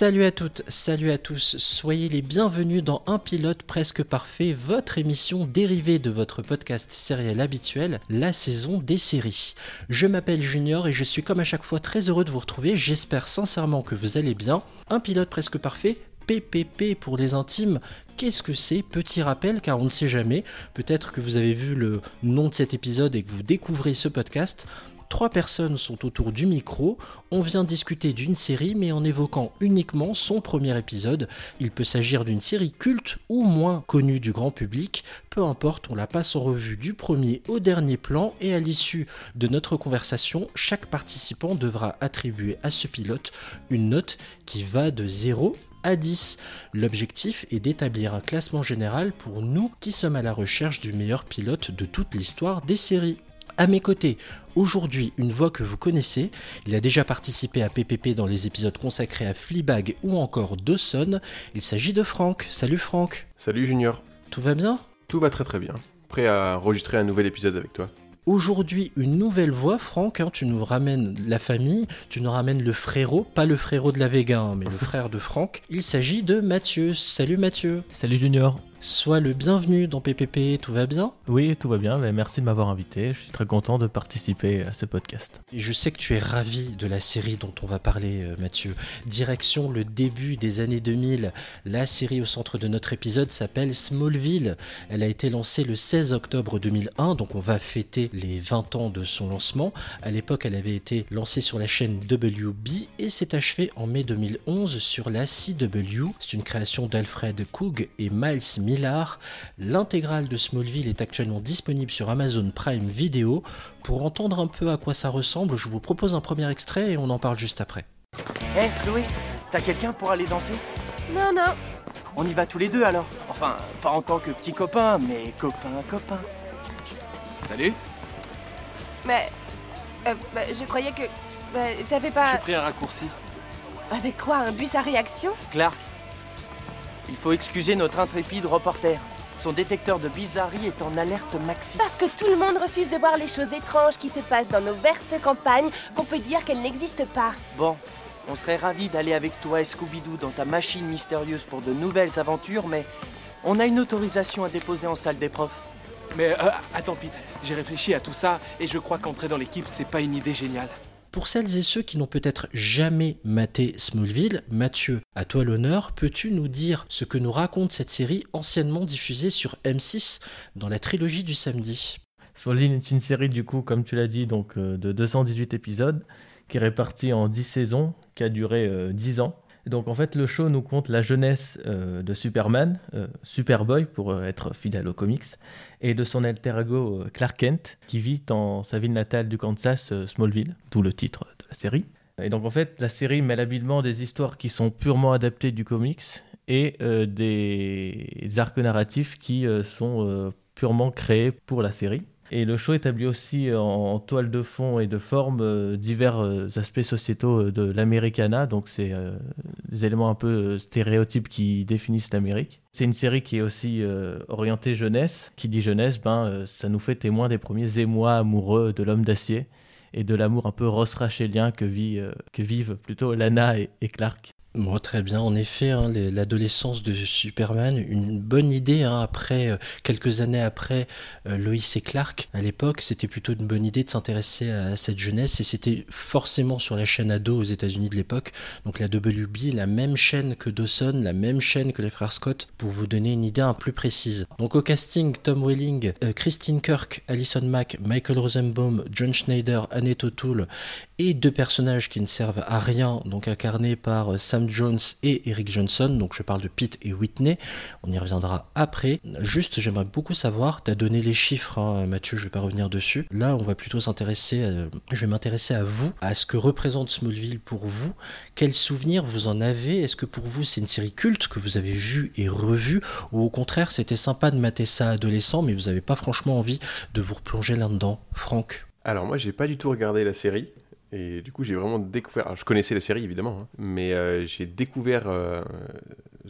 Salut à toutes, salut à tous, soyez les bienvenus dans Un pilote presque parfait, votre émission dérivée de votre podcast sériel habituel, la saison des séries. Je m'appelle Junior et je suis comme à chaque fois très heureux de vous retrouver, j'espère sincèrement que vous allez bien. Un pilote presque parfait, PPP pour les intimes, qu'est-ce que c'est? Petit rappel, car on ne sait jamais, peut-être que vous avez vu le nom de cet épisode et que vous découvrez ce podcast. Trois personnes sont autour du micro, on vient discuter d'une série mais en évoquant uniquement son premier épisode. Il peut s'agir d'une série culte ou moins connue du grand public, peu importe, on la passe en revue du premier au dernier plan et à l'issue de notre conversation, chaque participant devra attribuer à ce pilote une note qui va de 0 à 10. L'objectif est d'établir un classement général pour nous qui sommes à la recherche du meilleur pilote de toute l'histoire des séries. À mes côtés, aujourd'hui, une voix que vous connaissez. Il a déjà participé à PPP dans les épisodes consacrés à Fleabag ou encore Dawson. Il s'agit de Franck. Salut Franck. Salut Junior. Tout va bien? Tout va très très bien. Prêt à enregistrer un nouvel épisode avec toi Aujourd'hui, une nouvelle voix, Franck, hein, tu nous ramènes la famille, tu nous ramènes le frérot, pas le frérot de la Vega, hein, mais le frère de Franck. Il s'agit de Mathieu. Salut Mathieu. Salut Junior. Sois le bienvenu dans PPP, tout va bien? Oui, tout va bien, mais merci de m'avoir invité, je suis très content de participer à ce podcast. Et je sais que tu es ravi de la série dont on va parler, euh, Mathieu. Direction le début des années 2000, la série au centre de notre épisode s'appelle Smallville. Elle a été lancée le 16 octobre 2001, donc on va fêter les 20 ans de son lancement. À l'époque, elle avait été lancée sur la chaîne WB et s'est achevée en mai 2011 sur la CW. C'est une création d'Alfred Coog et Miles Millard. L'intégrale de Smallville est actuellement disponible sur Amazon Prime Video. Pour entendre un peu à quoi ça ressemble, je vous propose un premier extrait et on en parle juste après. Hé, Chloé, t'as quelqu'un pour aller danser? Non, non. On y va tous les deux alors Enfin, pas en tant que petits copains, mais copains, copains. Salut Mais. euh, bah, je croyais que. bah, T'avais pas. J'ai pris un raccourci. Avec quoi? Un bus à réaction? Clark, il faut excuser notre intrépide reporter. Son détecteur de bizarrerie est en alerte maxi. Parce que tout le monde refuse de voir les choses étranges qui se passent dans nos vertes campagnes, qu'on peut dire qu'elles n'existent pas. Bon, on serait ravis d'aller avec toi et Scooby-Doo dans ta machine mystérieuse pour de nouvelles aventures, mais on a une autorisation à déposer en salle des profs. Mais euh, attends Pete, j'ai réfléchi à tout ça et je crois qu'entrer dans l'équipe c'est pas une idée géniale. Pour celles et ceux qui n'ont peut-être jamais maté Smallville, Mathieu, à toi l'honneur, peux-tu nous dire ce que nous raconte cette série anciennement diffusée sur M6 dans la trilogie du samedi? Smallville est une série du coup, comme tu l'as dit, donc euh, de 218 épisodes, qui est répartie en 10 saisons, qui a duré euh, 10 ans. Donc en fait, le show nous compte la jeunesse euh, de Superman, euh, Superboy pour euh, être fidèle aux comics, et de son alter ego Clark Kent, qui vit dans sa ville natale du Kansas, Smallville, d'où le titre de la série. Et donc en fait, la série mêle habilement des histoires qui sont purement adaptées du comics et des arcs narratifs qui sont purement créés pour la série. Et le show établit aussi en, en toile de fond et de forme euh, divers euh, aspects sociétaux euh, de l'Americana, donc c'est euh, des éléments un peu euh, stéréotypes qui définissent l'Amérique. C'est une série qui est aussi euh, orientée jeunesse. Qui dit jeunesse, ben, euh, ça nous fait témoin des premiers émois amoureux de l'homme d'acier et de l'amour un peu ross rachelien que, euh, que vivent plutôt Lana et Clark. Bon, très bien, en effet, hein, les- l'adolescence de Superman, une bonne idée, hein, après, euh, quelques années après euh, Lois et Clark, à l'époque, c'était plutôt une bonne idée de s'intéresser à cette jeunesse, et c'était forcément sur la chaîne ado aux États-Unis de l'époque, donc la WB, la même chaîne que Dawson, la même chaîne que les frères Scott, pour vous donner une idée un peu plus précise. Donc au casting, Tom Welling, euh, Christine Kirk, Alison Mack, Michael Rosenbaum, John Schneider, Annette O'Toole, et deux personnages qui ne servent à rien, donc incarnés par euh, Sam Jones et Eric Johnson, donc je parle de Pete et Whitney, on y reviendra après. Juste, j'aimerais beaucoup savoir, tu as donné les chiffres, hein, Mathieu, je vais pas revenir dessus. Là, on va plutôt s'intéresser, à- je vais m'intéresser à vous, à ce que représente Smallville pour vous. Quels souvenirs vous en avez? Est-ce que pour vous, c'est une série culte que vous avez vue et revue, ou au contraire, c'était sympa de mater ça adolescent, mais vous n'avez pas franchement envie de vous replonger là-dedans? Franck. Alors moi j'ai pas du tout regardé la série et du coup j'ai vraiment découvert. Je connaissais la série évidemment, hein, mais euh, j'ai découvert euh,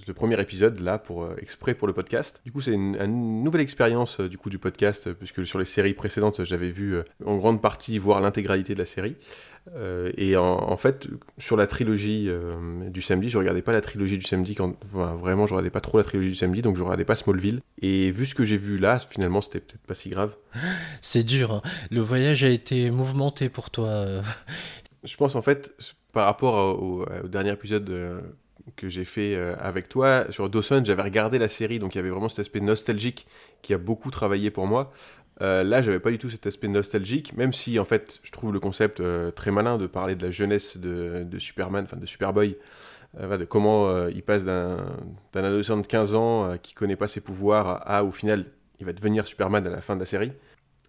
le premier épisode là pour euh, exprès pour le podcast. Du coup c'est une, une nouvelle expérience du coup du podcast puisque sur les séries précédentes j'avais vu en grande partie voir l'intégralité de la série. Euh, et en, en fait, sur la trilogie euh, du samedi, je regardais pas la trilogie du samedi quand enfin, vraiment je regardais pas trop la trilogie du samedi, donc je regardais pas Smallville. Et vu ce que j'ai vu là, finalement, c'était peut-être pas si grave. C'est dur. hein. Le voyage a été mouvementé pour toi. euh. Je pense en fait, par rapport au, au- dernier épisode que j'ai fait avec toi sur Dawson, j'avais regardé la série, donc il y avait vraiment cet aspect nostalgique qui a beaucoup travaillé pour moi. Euh, là, j'avais pas du tout cet aspect nostalgique, même si en fait, je trouve le concept euh, très malin de parler de la jeunesse de, Superman, enfin de Superboy, euh, de comment il passe d'un adolescent de 15 ans qui connaît pas ses pouvoirs à, au final, il va devenir Superman à la fin de la série.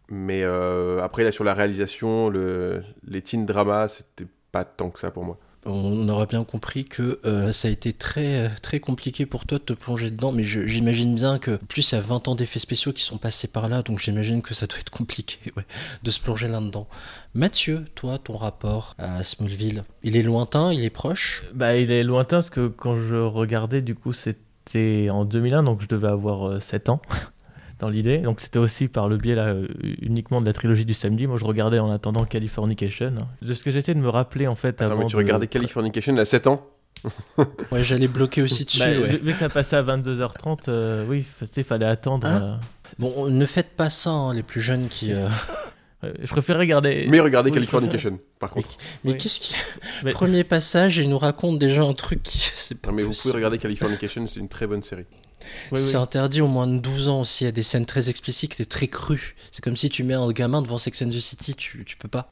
Mais après, là, sur la réalisation, le, les teen dramas, c'était pas tant que ça pour moi. On aura bien compris que euh, ça a été très, très compliqué pour toi de te plonger dedans, mais j'imagine bien que plus il y a 20 ans d'effets spéciaux qui sont passés par là, donc j'imagine que ça doit être compliqué de se plonger là-dedans. Mathieu, toi, ton rapport à Smallville, il est lointain, il est proche? Bah, il est lointain parce que quand je regardais, du coup, c'était en 2001, donc je devais avoir euh, 7 ans dans l'idée. Donc c'était aussi par le biais là, euh, uniquement de la trilogie du samedi. Moi, je regardais en attendant Californication. De ce que j'essaie de me rappeler, en fait, Attends, avant mais tu de- regardais Californication à 7 ans Ouais, j'allais bloquer aussi dessus, Bah, ouais. vu- que ça passait à 22h30, euh, oui, il fallait attendre. Hein Bon, ne faites pas ça, hein, les plus jeunes qui... euh, euh, euh, je préférais regarder. Mais regardez Oui, Californication, par contre. Mais Oui. qu'est-ce qui... Mais- Premier passage, il nous raconte déjà un truc qui... C'est pas Non, mais vous pouvez regarder Californication, c'est une très bonne série. Oui, oui. C'est interdit au moins de 12 ans aussi. Il y a des scènes très explicites et très crues. C'est comme si tu mets un gamin devant Sex and the City, tu, tu peux pas.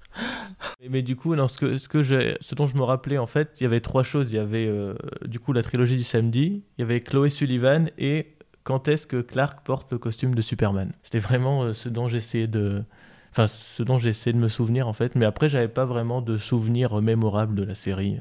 Mais, mais du coup, non, ce, que, ce, que ce dont je me rappelais, en fait, il y avait trois choses. Il y avait euh, du coup la trilogie du samedi, il y avait Chloé Sullivan et quand est-ce que Clark porte le costume de Superman. C'était vraiment euh, ce dont j'essayais de. Enfin, ce dont j'essayais de me souvenir, en fait. Mais après, j'avais pas vraiment de souvenirs mémorables de la série.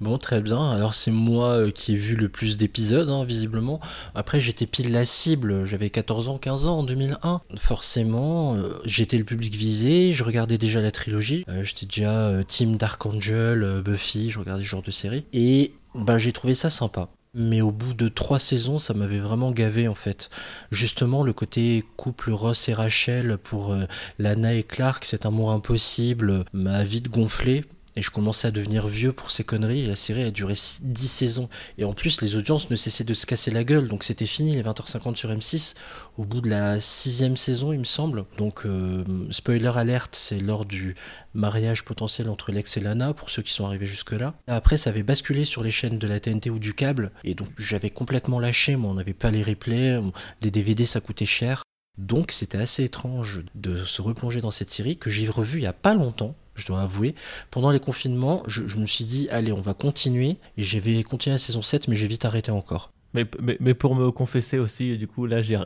Bon, très bien. Alors c'est moi euh, qui ai vu le plus d'épisodes, hein, visiblement. Après, j'étais pile la cible. J'avais 14 ans, 15 ans en 2001. Forcément, euh, j'étais le public visé. Je regardais déjà la trilogie. Euh, j'étais déjà Team Dark Angel, Buffy. Je regardais ce genre de série. Et ben, j'ai trouvé ça sympa. Mais au bout de trois saisons, ça m'avait vraiment gavé en fait. Justement, le côté couple Ross et Rachel pour Lana et Clark, cet amour impossible, m'a vite gonflé. Et je commençais à devenir vieux pour ces conneries. Et la série a duré 10 saisons. Et en plus, les audiences ne cessaient de se casser la gueule. Donc c'était fini, les 20h50 sur M6. Au bout de la sixième saison, il me semble. Donc, euh, spoiler alerte, c'est lors du mariage potentiel entre Lex et Lana, pour ceux qui sont arrivés jusque-là. Après, ça avait basculé sur les chaînes de la TNT ou du câble. Et donc, j'avais complètement lâché. Moi, on n'avait pas les replays. Les DVD, ça coûtait cher. Donc, c'était assez étrange de se replonger dans cette série que j'ai revue il y a pas longtemps je dois avouer. Pendant les confinements, je, je me suis dit, allez, on va continuer. Et j'ai continué la saison 7, mais j'ai vite arrêté encore. Mais, mais, mais pour me confesser aussi, du coup, là, j'ai-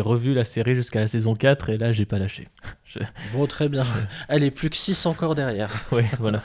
revu la série jusqu'à la saison 4 et là, j'ai pas lâché. Je- Bon, très bien. Allez, plus que 6 encore derrière. Oui, voilà.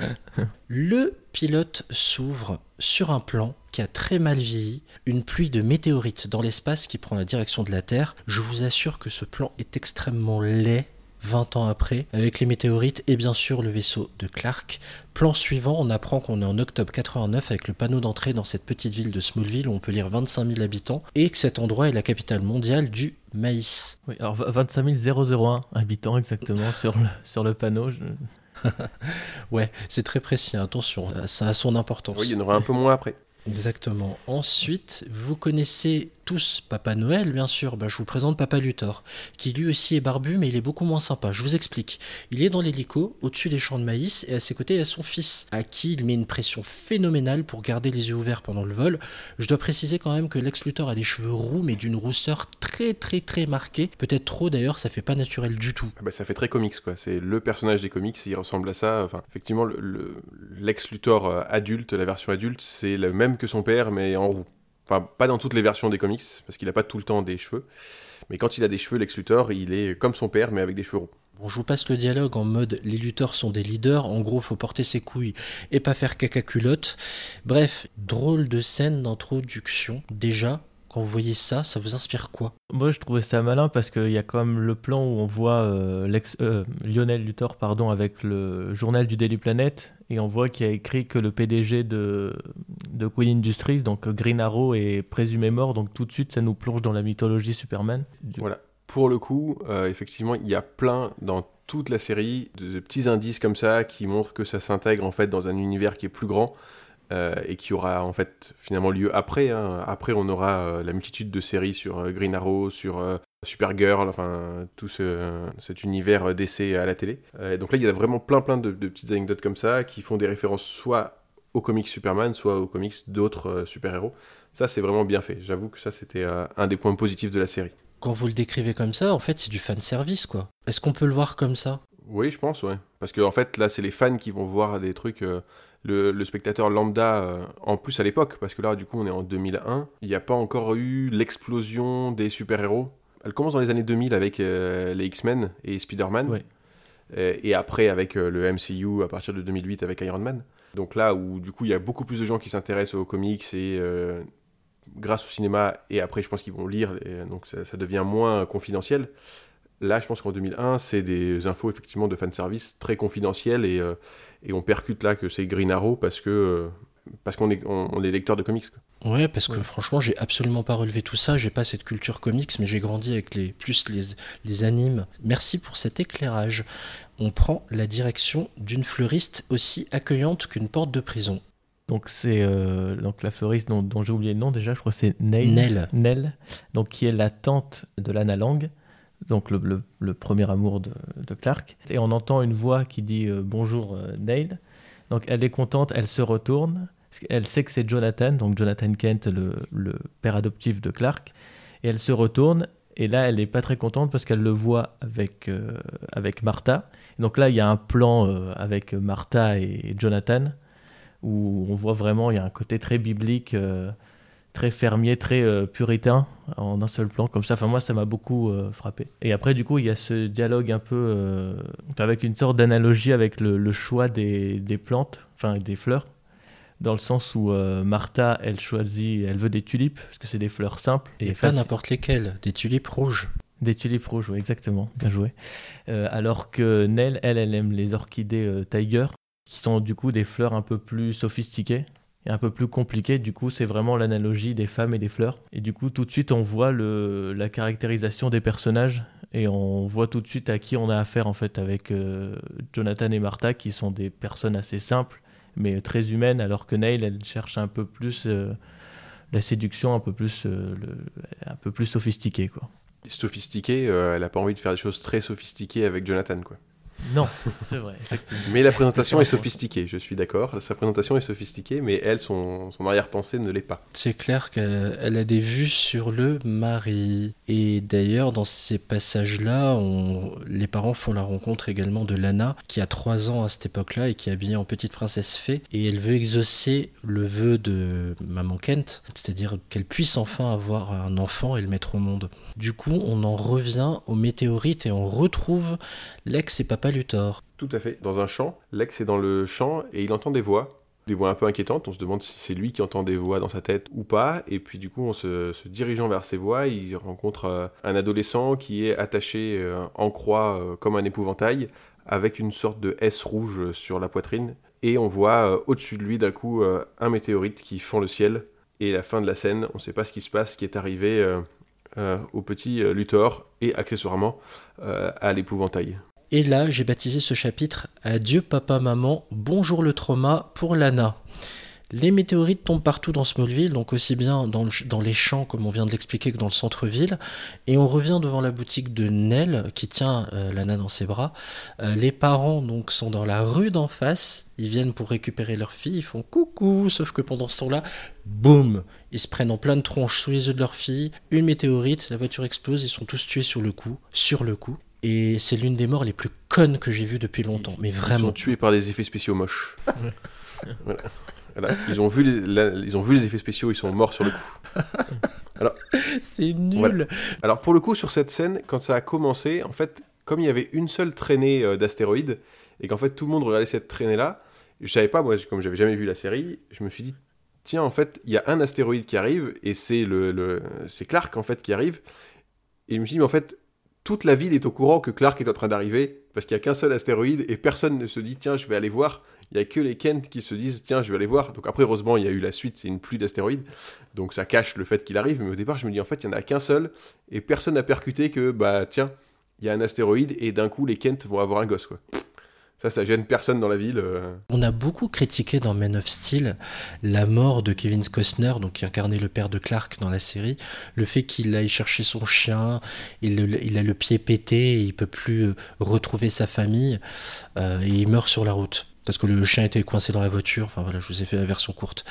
Le pilote s'ouvre sur un plan qui a très mal vieilli, une pluie de météorites dans l'espace qui prend la direction de la Terre. Je vous assure que ce plan est extrêmement laid 20 ans après, avec les météorites et bien sûr le vaisseau de Clark. Plan suivant, on apprend qu'on est en octobre 89 avec le panneau d'entrée dans cette petite ville de Smallville où on peut lire 25 000 habitants et que cet endroit est la capitale mondiale du maïs. Oui, alors 25 001 habitants exactement sur le, sur le panneau. je- Ouais, c'est très précis, attention, ça a son importance. Oui, il y en aura un peu moins après. Exactement. Ensuite, vous connaissez tous Papa Noël, bien sûr. Bah, je vous présente Papa Luthor, qui lui aussi est barbu, mais il est beaucoup moins sympa. Je vous explique. Il est dans l'hélico, au-dessus des champs de maïs, et à ses côtés, il y a son fils, à qui il met une pression phénoménale pour garder les yeux ouverts pendant le vol. Je dois préciser quand même que Lex Luthor a des cheveux roux, mais d'une rousseur très très très marquée. Peut-être trop d'ailleurs, ça fait pas naturel du tout. Ah bah, ça fait très comics, quoi. C'est le personnage des comics, il ressemble à ça. Effectivement, le, le- Lex Luthor euh, adulte, la version adulte, c'est le même que son père, mais en roux. Enfin, pas dans toutes les versions des comics, parce qu'il a pas tout le temps des cheveux. Mais quand il a des cheveux, Lex Luthor, il est comme son père, mais avec des cheveux roux. Bon, je vous passe le dialogue en mode les lutteurs sont des leaders, en gros faut porter ses couilles et pas faire caca culotte. Bref, drôle de scène d'introduction. Déjà, quand vous voyez ça, ça vous inspire quoi? Moi, je trouvais ça malin parce qu'il y a quand même le plan où on voit euh, l'ex- euh, Lionel Luthor pardon, avec le journal du Daily Planet et on voit qu'il a écrit que le PDG de, de Queen Industries, donc Green Arrow, est présumé mort. Donc tout de suite, ça nous plonge dans la mythologie Superman. Voilà. Pour le coup, euh, effectivement, il y a plein dans toute la série de, petits indices comme ça qui montrent que ça s'intègre en fait dans un univers qui est plus grand euh, et qui aura en fait finalement lieu après. hein. Après, on aura euh, la multitude de séries sur Green Arrow, sur Supergirl, enfin tout ce, cet univers d'essai à la télé. Euh, et donc là, il y a vraiment plein plein de, de petites anecdotes comme ça qui font des références soit aux comics Superman, soit aux comics d'autres euh, super-héros. Ça, c'est vraiment bien fait. J'avoue que ça, c'était euh, un des points positifs de la série. Quand vous le décrivez comme ça, en fait, c'est du fan service, quoi. Est-ce qu'on peut le voir comme ça? Oui, je pense, ouais. Parce que en fait, là, c'est les fans qui vont voir des trucs. euh, le, le spectateur lambda, euh, en plus à l'époque, parce que là, du coup, on est en 2001, il n'y a pas encore eu l'explosion des super-héros. Elle commence dans les années 2000 avec euh, les X-Men et Spider-Man. Ouais. Euh, et après avec euh, le MCU à partir de 2008 avec Iron Man. Donc là où du coup il y a beaucoup plus de gens qui s'intéressent aux comics et grâce au cinéma et après je pense qu'ils vont lire et, donc ça, ça devient moins confidentiel. Là je pense qu'en 2001 c'est des infos effectivement de fanservice très confidentielles et, euh, et on percute là que c'est Green Arrow parce que euh, parce qu'on est, on, on est lecteur de comics. quoi. Ouais, parce que franchement, j'ai absolument pas relevé tout ça. J'ai pas cette culture comics, mais j'ai grandi avec les plus les, les animes. Merci pour cet éclairage. On prend la direction d'une fleuriste aussi accueillante qu'une porte de prison. Donc c'est euh, donc la fleuriste dont, dont j'ai oublié le nom déjà, je crois que c'est Nell. Nell. Nell, donc qui est la tante de Lana Lang, donc le, le- le premier amour de, de Clark. Et on entend une voix qui dit euh, bonjour euh, Nell. Donc elle est contente, elle se retourne. Qu'elle sait que c'est Jonathan, donc Jonathan Kent, le, père adoptif de Clark. Et elle se retourne. Et là, elle n'est pas très contente parce qu'elle le voit avec, euh, avec Martha. Donc là, il y a un plan euh, avec Martha et Jonathan où on voit vraiment, il y a un côté très biblique, euh, très fermier, très euh, puritain en un seul plan, comme ça. Enfin, moi, ça m'a beaucoup frappé. Et après, du coup, il y a ce dialogue un peu avec une sorte d'analogie avec le, choix des plantes, enfin des fleurs, dans le sens où euh, Martha, elle choisit, elle veut des tulipes, parce que c'est des fleurs simples. Et pas n'importe lesquelles, des tulipes rouges. des tulipes rouges, oui, exactement, bien joué. Euh, alors que Nell, elle, elle aime les orchidées euh, Tiger, qui sont du coup des fleurs un peu plus sophistiquées et un peu plus compliquées. Du coup, c'est vraiment l'analogie des femmes et des fleurs. Et du coup, tout de suite, on voit le, la caractérisation des personnages et on voit tout de suite à qui on a affaire en fait avec euh, Jonathan et Martha, qui sont des personnes assez simples mais très humaines, alors que Neil, elle cherche un peu plus euh, la séduction, un peu plus, euh, un peu plus sophistiquée, quoi. Sophistiquée, euh, elle a pas envie de faire des choses très sophistiquées avec Jonathan quoi. Non, c'est vrai, effectivement. Mais la présentation est sophistiquée, je suis d'accord. Sa présentation est sophistiquée, mais elle, son, son arrière-pensée ne l'est pas. C'est clair qu'elle elle a des vues sur le mari. Et d'ailleurs, dans ces passages-là, on- les parents font la rencontre également de Lana, qui a 3 ans à cette époque-là et qui est habillée en petite princesse fée. Et elle veut exaucer le vœu de maman Kent, c'est-à-dire qu'elle puisse enfin avoir un enfant et le mettre au monde. Du coup, on en revient aux météorites et on retrouve l'ex et papa Tout à fait. Dans un champ, Lex est dans le champ et il entend des voix. Des voix un peu inquiétantes. On se demande si c'est lui qui entend des voix dans sa tête ou pas. Et puis du coup, en se, dirigeant vers ces voix, il rencontre euh, un adolescent qui est attaché euh, en croix euh, comme un épouvantail avec une sorte de S rouge sur la poitrine. Et on voit au-dessus de lui d'un coup un météorite qui fend le ciel. Et la fin de la scène, on ne sait pas ce qui se passe, ce qui est arrivé au petit Luthor et accessoirement à l'épouvantail. Et là, j'ai baptisé ce chapitre Adieu papa, maman, bonjour le trauma pour Lana. Les météorites tombent partout dans Smallville, donc aussi bien dans, les champs, comme on vient de l'expliquer, que dans le centre-ville. Et on revient devant la boutique de Nell, qui tient euh, Lana dans ses bras. Euh, les parents donc sont dans la rue d'en face. Ils viennent pour récupérer leur fille. Ils font coucou, sauf que pendant ce temps-là, boum Ils se prennent en pleine tronche sous les yeux de leur fille. Une météorite, la voiture explose. Ils sont tous tués sur le coup. Sur le coup. Et c'est l'une des morts les plus connes que j'ai vues depuis longtemps. Mais Ils sont vraiment. tués par des effets spéciaux moches. voilà. Voilà. Ils, ont vu les, la- ils ont vu les effets spéciaux, ils sont morts sur le coup. C'est nul. Voilà. Alors pour le coup, sur cette scène, quand ça a commencé, en fait, comme il y avait une seule traînée euh, d'astéroïdes, et qu'en fait tout le monde regardait cette traînée-là, je savais pas, moi, comme j'avais jamais vu la série, je me suis dit, tiens, en fait, il y a un astéroïde qui arrive, et c'est le, le- c'est Clark, en fait, qui arrive. Et je me suis dit, mais en fait, toute la ville est au courant que Clark est en train d'arriver, parce qu'il n'y a qu'un seul astéroïde, et personne ne se dit, tiens, je vais aller voir. Il n'y a que les Kent qui se disent, tiens, je vais aller voir. Donc après, heureusement, il y a eu la suite, c'est une pluie d'astéroïdes. Donc ça cache le fait qu'il arrive, mais au départ, je me dis, en fait, il n'y en a qu'un seul, et personne n'a percuté que, bah, tiens, il y a un astéroïde et d'un coup les Kent vont avoir un gosse quoi. Ça, ça gêne personne dans la ville. euh. On a beaucoup critiqué dans Man of Steel la mort de Kevin Costner, donc qui incarnait le père de Clark dans la série, le fait qu'il aille chercher son chien, il, a le pied pété, il peut plus euh, retrouver sa famille, euh, et il meurt sur la route. Parce que le chien était coincé dans la voiture, enfin voilà, je vous ai fait la version courte.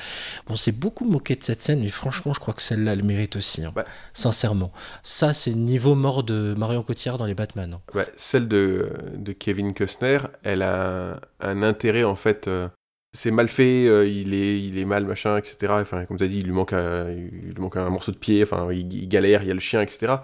On s'est beaucoup moqué de cette scène, mais franchement, je crois que celle-là, elle mérite aussi, hein. Ouais. sincèrement. Ça, c'est niveau mort de Marion Cotillard dans les Batman. hein. Ouais, celle de, de Kevin Costner, elle a un, un intérêt en fait. euh, c'est mal fait, euh, il, est, il est mal, machin, etc. Enfin, comme tu as dit, il lui, manque un, il lui manque un morceau de pied, enfin, il, il galère, il y a le chien, etc.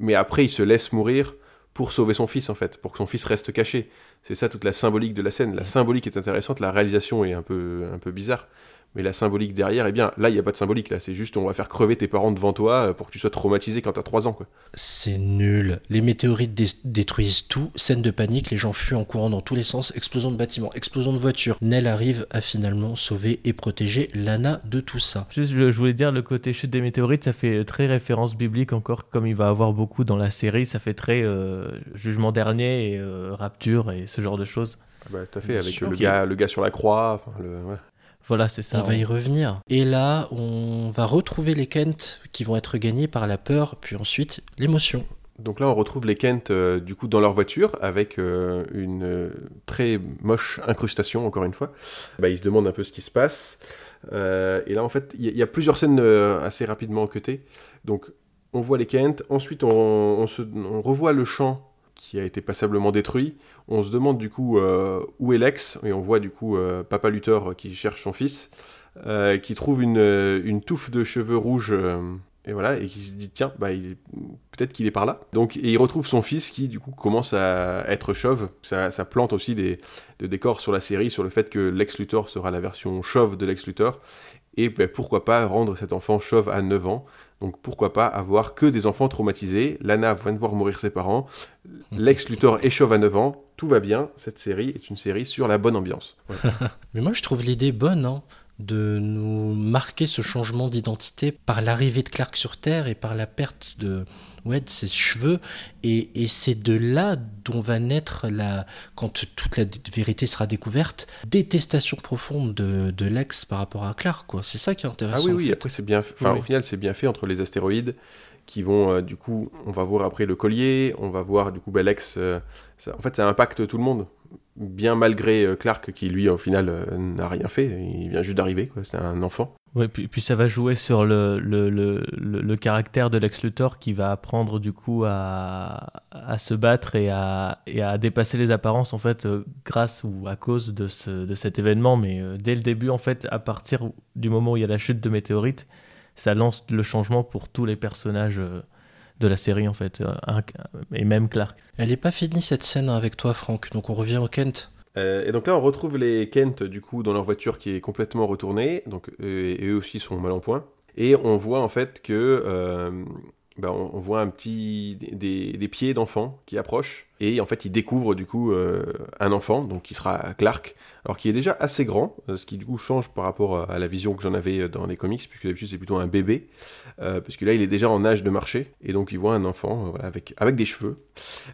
Mais après, il se laisse mourir pour sauver son fils, en fait, pour que son fils reste caché. C'est ça toute la symbolique de la scène. La symbolique est intéressante, la réalisation est un peu, un peu bizarre. Mais la symbolique derrière, eh bien, là, il n'y a pas de symbolique, là. C'est juste, on va faire crever tes parents devant toi euh, pour que tu sois traumatisé quand t'as 3 ans, quoi. C'est nul. Les météorites dé- détruisent tout. Scène de panique, les gens fuient en courant dans tous les sens. Explosion de bâtiments, explosion de voitures. Nell arrive à finalement sauver et protéger Lana de tout ça. Juste, je, je voulais dire, le côté chute des météorites, ça fait très référence biblique encore, comme il va avoir beaucoup dans la série. Ça fait très euh, jugement dernier et euh, rapture et ce genre de choses. Ah bah, tout à fait, Bien avec sûr. le, gars, le gars sur la croix. Enfin, le, voilà. Voilà, c'est ça. on va y revenir. Et là, on va retrouver les Kent qui vont être gagnés par la peur, puis ensuite l'émotion. Donc là, on retrouve les Kent euh, du coup dans leur voiture avec euh, une euh, très moche incrustation, encore une fois. Bah, ils se demandent un peu ce qui se passe. Euh, et là, en fait, il y, a- il y a plusieurs scènes euh, assez rapidement cutées. Donc, on voit les Kent. Ensuite, on, on se, on revoit le champ qui a été passablement détruit. On se demande du coup euh, où est Lex. Et on voit du coup euh, Papa Luthor qui cherche son fils, euh, qui trouve une, euh, une touffe de cheveux rouges. euh, et voilà, et qui se dit, tiens, bah, peut-être qu'il est par là. Donc, et il retrouve son fils qui, du coup, commence à être chauve. Ça, ça plante aussi des, des décors sur la série, sur le fait que Lex Luthor sera la version chauve de Lex Luthor. Et ben, pourquoi pas rendre cet enfant chauve à 9 ans Donc pourquoi pas avoir que des enfants traumatisés? Lana vient de voir mourir ses parents. Lex Luthor chauve à 9 ans. Tout va bien. Cette série est une série sur la bonne ambiance. Mais moi, je trouve l'idée bonne hein, de nous marquer ce changement d'identité par l'arrivée de Clark sur Terre et par la perte de, ouais, de ses cheveux. Et, et c'est de là dont va naître, la, quand toute la vérité sera découverte, détestation profonde de, de Lex par rapport à Clark. C'est ça qui est Ah intéressant. oui, en oui, fait. après c'est bien, enfin Oui. au final c'est bien fait entre les astéroïdes qui vont, euh, du coup, on va voir après le collier, on va voir du coup bah, Lex, euh, en fait ça impacte tout le monde, bien malgré euh, Clark qui lui au final n'a rien fait, il vient juste d'arriver, c'est un enfant. Ouais, puis, ça va jouer sur le, caractère de Lex Luthor qui va apprendre du coup à, se battre et à, dépasser les apparences en fait grâce ou à cause de, ce, de cet événement. Mais dès le début en fait, à partir du moment où il y a la chute de météorite, ça lance le changement pour tous les personnages euh, de la série en fait, euh, et même Clark. Elle n'est pas finie cette scène hein, avec toi, Franck. Donc on revient au Kent. Euh, et donc là on retrouve les Kent du coup dans leur voiture qui est complètement retournée, donc et eux aussi sont mal en point, et on voit en fait que euh, bah, on, voit un petit des, des pieds d'enfants qui approchent et en fait ils découvrent du coup euh, un enfant donc qui sera Clark alors qui est déjà assez grand euh, ce qui du coup change par rapport à la vision que j'en avais dans les comics puisque d'habitude c'est plutôt un bébé euh, parce que là il est déjà en âge de marcher et donc ils voient un enfant euh, voilà, avec avec des cheveux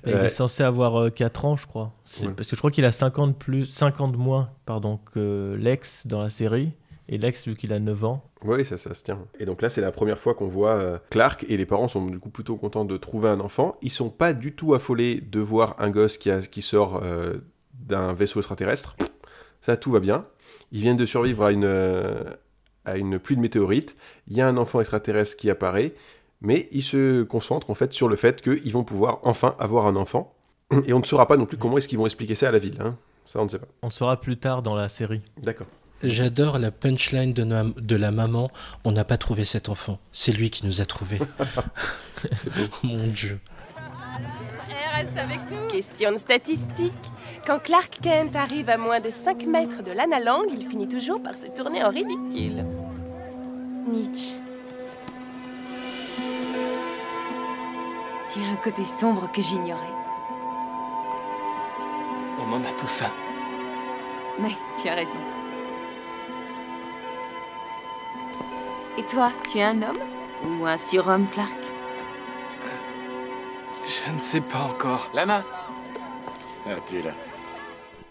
Il Euh, est censé avoir euh, 4 ans, je crois. Ouais. Parce que je crois qu'il a 50 plus, 50 moins, pardon, que Lex dans la série. Et Lex, vu qu'il a 9 ans, Oui, ça, ça se tient. Et donc là, c'est la première fois qu'on voit euh, Clark et les parents sont du coup plutôt contents de trouver un enfant. Ils sont pas du tout affolés de voir un gosse qui, a- qui sort euh, d'un vaisseau extraterrestre. Ça, tout va bien. Ils viennent de survivre à une, euh, à une pluie de météorites. Il y a un enfant extraterrestre qui apparaît, mais ils se concentrent en fait sur le fait qu'ils vont pouvoir enfin avoir un enfant. Et on ne saura pas non plus comment est-ce qu'ils vont expliquer ça à la ville. hein. Ça, on ne sait pas. on saura plus tard dans la série. D'accord. J'adore la punchline de, la maman. On n'a pas trouvé cet enfant. C'est lui qui nous a trouvés. Mon Dieu. reste avec nous. Question de statistique. Quand Clark Kent arrive à moins de 5 mètres de Lana Lang, il finit toujours par se tourner en ridicule. Nietzsche. Tu as un côté sombre que j'ignorais. On en a tout ça. Mais tu as raison. Et toi, tu es un homme? Ou un surhomme, Clark? Je ne sais pas encore. Lana? Ah, tu es là.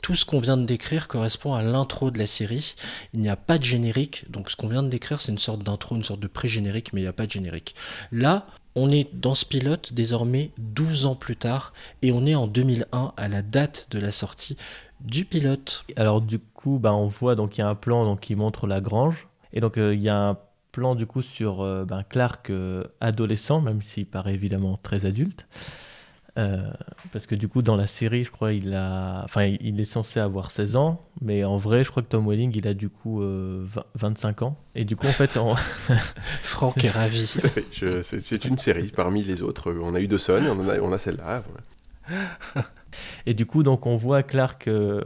Tout ce qu'on vient de décrire correspond à l'intro de la série. Il n'y a pas de générique, donc ce qu'on vient de décrire, c'est une sorte d'intro, une sorte de pré-générique, mais il n'y a pas de générique. Là, on est dans ce pilote désormais 12 ans plus tard, et on est en 2001 à la date de la sortie du pilote. Alors du coup, bah, on voit donc il y a un plan donc, qui montre la grange. Et donc euh, il y a un plan du coup sur euh, ben, Clark euh, adolescent, même s'il paraît évidemment très adulte. Euh, parce que du coup, dans la série, je crois, il a, enfin, il est censé avoir 16 ans, mais en vrai, je crois que Tom Welling, il a du coup 20 25 ans. Et du coup, en fait, en... Franck est ravi. C'est une série parmi les autres. On a eu Dawson, et on, a, on a celle-là. voilà. et du coup, donc, on voit Clark euh,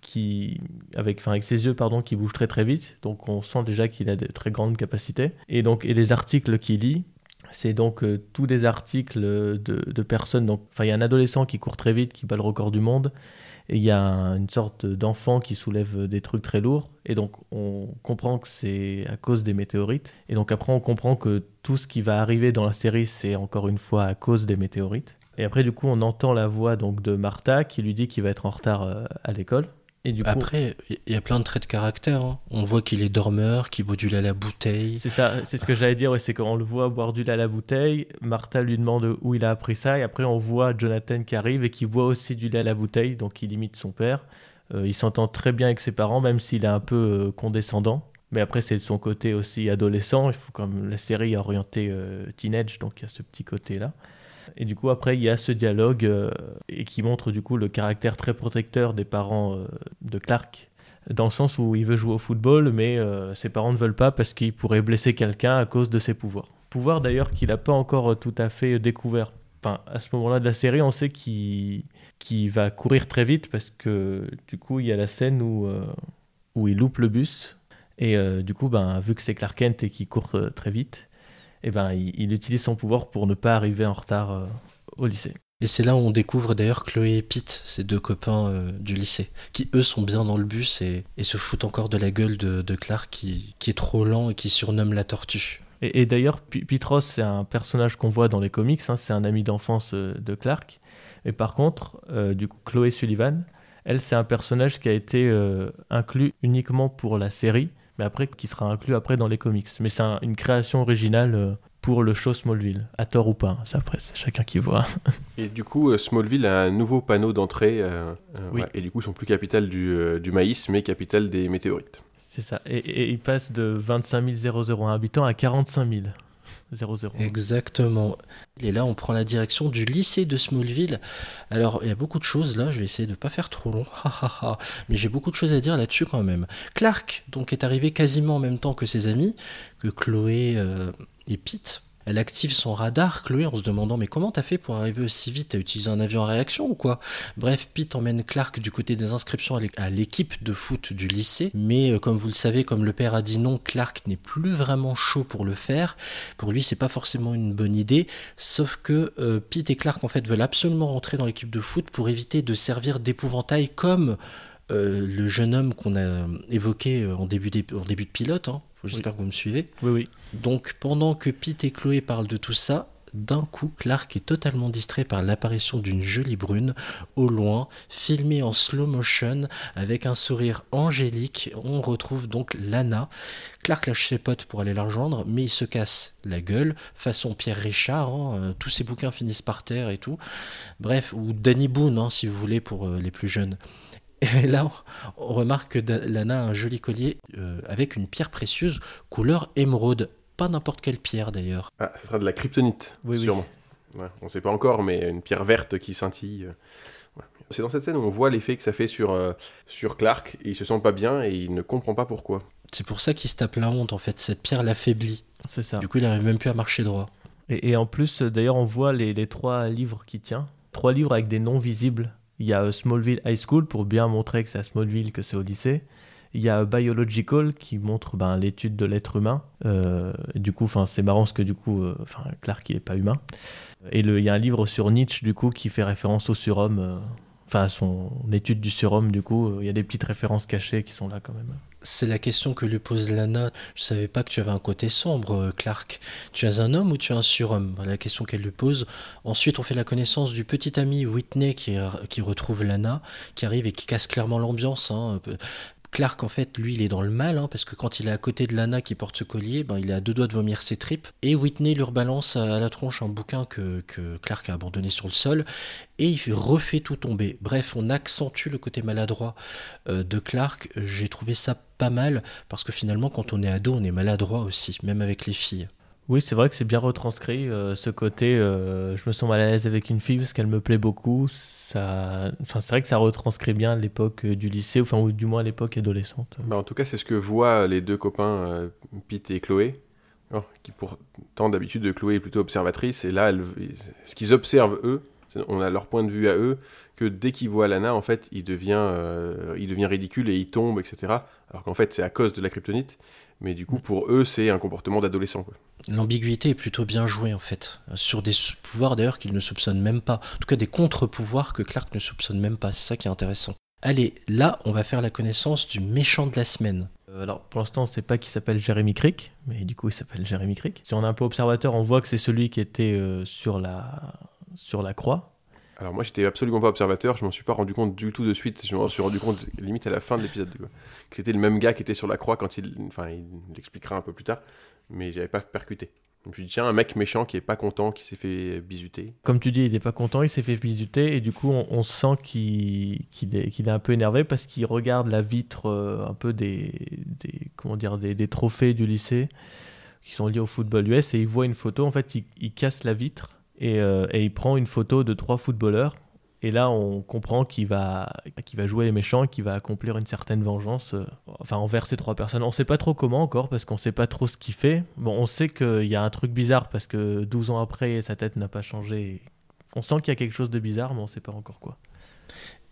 qui, avec, avec ses yeux, pardon, qui bouge très très vite. Donc, on sent déjà qu'il a de très grandes capacités. Et donc, et les articles qu'il lit. C'est donc euh, tous des articles de, personnes. Donc, il y a un adolescent qui court très vite, qui bat le record du monde. Et il y a un- une sorte d'enfant qui soulève des trucs très lourds. Et donc, on comprend que c'est à cause des météorites. Et donc, après, on comprend que tout ce qui va arriver dans la série, c'est encore une fois à cause des météorites. Et après, du coup, on entend la voix donc de Martha qui lui dit qu'il va être en retard euh, à l'école. Et du coup, Après, il y a plein de traits de caractère. hein. On voit qu'il est dormeur, qu'il boit du lait à la bouteille. c'est ça, c'est ce que j'allais dire, ouais, c'est qu'on le voit boire du lait à la bouteille. Martha lui demande où il a appris ça. Et après, on voit Jonathan qui arrive et qui boit aussi du lait à la bouteille. Donc, il imite son père. Euh, il s'entend très bien avec ses parents, même s'il est un peu euh, condescendant. Mais après, c'est de son côté aussi adolescent. Il faut comme la série est orientée euh, teenage, donc il y a ce petit côté-là. Et du coup, après, il y a ce dialogue euh, et qui montre du coup le caractère très protecteur des parents euh, de Clark, dans le sens où il veut jouer au football, mais euh, ses parents ne veulent pas parce qu'il pourrait blesser quelqu'un à cause de ses pouvoirs. Pouvoirs d'ailleurs qu'il n'a pas encore tout à fait découvert. Enfin, à ce moment-là de la série, on sait qu'il va courir très vite parce que du coup, il y a la scène où, où il loupe le bus. Et du coup, ben, vu que c'est Clark Kent et qu'il court très vite, et ben, il, il utilise son pouvoir pour ne pas arriver en retard euh, au lycée. Et c'est là où on découvre d'ailleurs Chloé et Pete, ces deux copains euh, du lycée, qui eux sont bien dans le bus et, et se foutent encore de la gueule de, de Clark qui, qui est trop lent et qui surnomme la tortue. Et, et d'ailleurs, P- Petros, c'est un personnage qu'on voit dans les comics, hein, c'est un ami d'enfance euh, de Clark. Mais par contre, euh, du coup, Chloé Sullivan, elle, c'est un personnage qui a été euh, inclus uniquement pour la série, mais après, qui sera inclus après dans les comics. Mais c'est un- une création originale euh, pour le show Smallville, à tort ou pas. hein, Ça, après, c'est chacun qui voit. Et du coup, euh, Smallville a un nouveau panneau d'entrée. euh, Oui. ouais, et du coup, ils sont plus capitale du, du maïs, mais capitale des météorites. C'est ça. Et, et il passe de 25 001 habitants à 45 000. 00. Exactement. Et là, on prend la direction du lycée de Smallville. Alors, il y a beaucoup de choses là, je vais essayer de ne pas faire trop long, mais j'ai beaucoup de choses à dire là-dessus quand même. Clark, donc, est arrivé quasiment en même temps que ses amis, que Chloé euh, et Pete. Elle active son radar, Chloé, en se demandant Mais comment t'as fait pour arriver aussi vite T'as utilisé un avion à réaction ou quoi? Bref, Pete emmène Clark du côté des inscriptions à l'é- à l'équipe de foot du lycée. Mais euh, comme vous le savez, comme le père a dit non, Clark n'est plus vraiment chaud pour le faire. Pour lui, c'est pas forcément une bonne idée. Sauf que euh, Pete et Clark, en fait, veulent absolument rentrer dans l'équipe de foot pour éviter de servir d'épouvantail comme. euh, le jeune homme qu'on a évoqué en en début de pilote, hein. J'espère que vous me suivez. Oui, oui. Donc pendant que Pete et Chloé parlent de tout ça, d'un coup Clark est totalement distrait par l'apparition d'une jolie brune au loin, filmée en slow motion avec un sourire angélique. On retrouve donc Lana. Clark lâche ses potes pour aller la rejoindre, mais il se casse la gueule, façon Pierre Richard. hein, euh, tous ses bouquins finissent par terre et tout. Bref, ou Danny Boone, hein, si vous voulez, pour euh, les plus jeunes. Et là, on on remarque que Lana a un joli collier euh, avec une pierre précieuse couleur émeraude. Pas n'importe quelle pierre d'ailleurs. Ah, ce sera de la kryptonite, Oui, oui. sûrement. Ouais, on ne sait pas encore, mais une pierre verte qui scintille. euh, ouais. C'est dans cette scène où on voit l'effet que ça fait sur, euh, sur Clark, et il se sent pas bien, et il ne comprend pas pourquoi. C'est pour ça qu'il se tape la honte en fait. Cette pierre l'affaiblit. C'est ça. Du coup, il arrive même plus à marcher droit. Et, et en plus, d'ailleurs, on voit les, les trois livres qu'il tient. Trois livres avec des noms visibles. Il y a euh, Smallville High School pour bien montrer que c'est à Smallville, que c'est au lycée. Il y a Biological qui montre ben, l'étude de l'être humain. Euh, du coup, c'est marrant parce que du coup, euh, Clark il est pas humain. Et il y a un livre sur Nietzsche du coup qui fait référence au surhomme. Euh, enfin son étude du sérum, du coup, il y a des petites références cachées qui sont là quand même. C'est la question que lui pose Lana. Je savais pas que tu avais un côté sombre, euh, Clark. Tu es un homme ou tu es un surhomme? La question qu'elle lui pose. Ensuite, on fait la connaissance du petit ami Whitney qui, qui retrouve Lana, qui arrive et qui casse clairement l'ambiance. Hein. Clark, en fait, lui, il est dans le mal, hein, parce que quand il est à côté de Lana qui porte ce collier, ben, il est à deux doigts de vomir ses tripes. Et Whitney lui rebalance à la tronche un bouquin que, Clark a abandonné sur le sol, et il refait tout tomber. Bref, on accentue le côté maladroit euh, de Clark. J'ai trouvé ça pas mal, parce que finalement, quand on est ado, on est maladroit aussi, même avec les filles. Oui, c'est vrai que c'est bien retranscrit, euh, ce côté euh, je me sens mal à l'aise avec une fille parce qu'elle me plaît beaucoup. Ça... Enfin, c'est vrai que ça retranscrit bien l'époque euh, du lycée, enfin, ou du moins l'époque adolescente. Bah, en tout cas, c'est ce que voient les deux copains, Pete et Chloé, oh, qui pourtant d'habitude, Chloé est plutôt observatrice, et là, ce qu'ils observent eux, on a leur point de vue à eux, que dès qu'ils voient Lana, en fait, il devient, il devient ridicule et il tombe, etc. Alors qu'en fait, c'est à cause de la kryptonite. Mais du coup, pour eux, c'est un comportement d'adolescent. L'ambiguïté est plutôt bien jouée, en fait. Sur des pouvoirs, d'ailleurs, qu'ils ne soupçonnent même pas. En tout cas, des contre-pouvoirs que Clark ne soupçonne même pas. C'est ça qui est intéressant. Allez, là, on va faire la connaissance du méchant de la semaine. Euh, alors, pour l'instant, on ne sait pas qu'il s'appelle Jeremy Crick, mais du coup, il s'appelle Jeremy Crick. Si on est un peu observateur, on voit que c'est celui qui était euh, sur, la... sur la croix, alors moi j'étais absolument pas observateur, je m'en suis pas rendu compte du tout de suite, je m'en suis rendu compte limite à la fin de l'épisode, que c'était le même gars qui était sur la croix quand il... Enfin il l'expliquera un peu plus tard, mais j'avais pas percuté. Je me suis tiens un mec méchant qui est pas content, qui s'est fait bisuter. Comme tu dis il est pas content, il s'est fait bisuter et du coup on, sent qu'il est, un peu énervé parce qu'il regarde la vitre euh, un peu des, comment dire, des, trophées du lycée qui sont liés au football US et il voit une photo, en fait il casse la vitre euh, et, il prend une photo de trois footballeurs. Et là, on comprend qu'il va, qu'il va jouer les méchants, qu'il va accomplir une certaine vengeance euh, enfin, envers ces trois personnes. On ne sait pas trop comment encore, parce qu'on ne sait pas trop ce qu'il fait. Bon, on sait qu'il y a un truc bizarre, parce que 12 ans après, sa tête n'a pas changé. On sent qu'il y a quelque chose de bizarre, mais on ne sait pas encore quoi.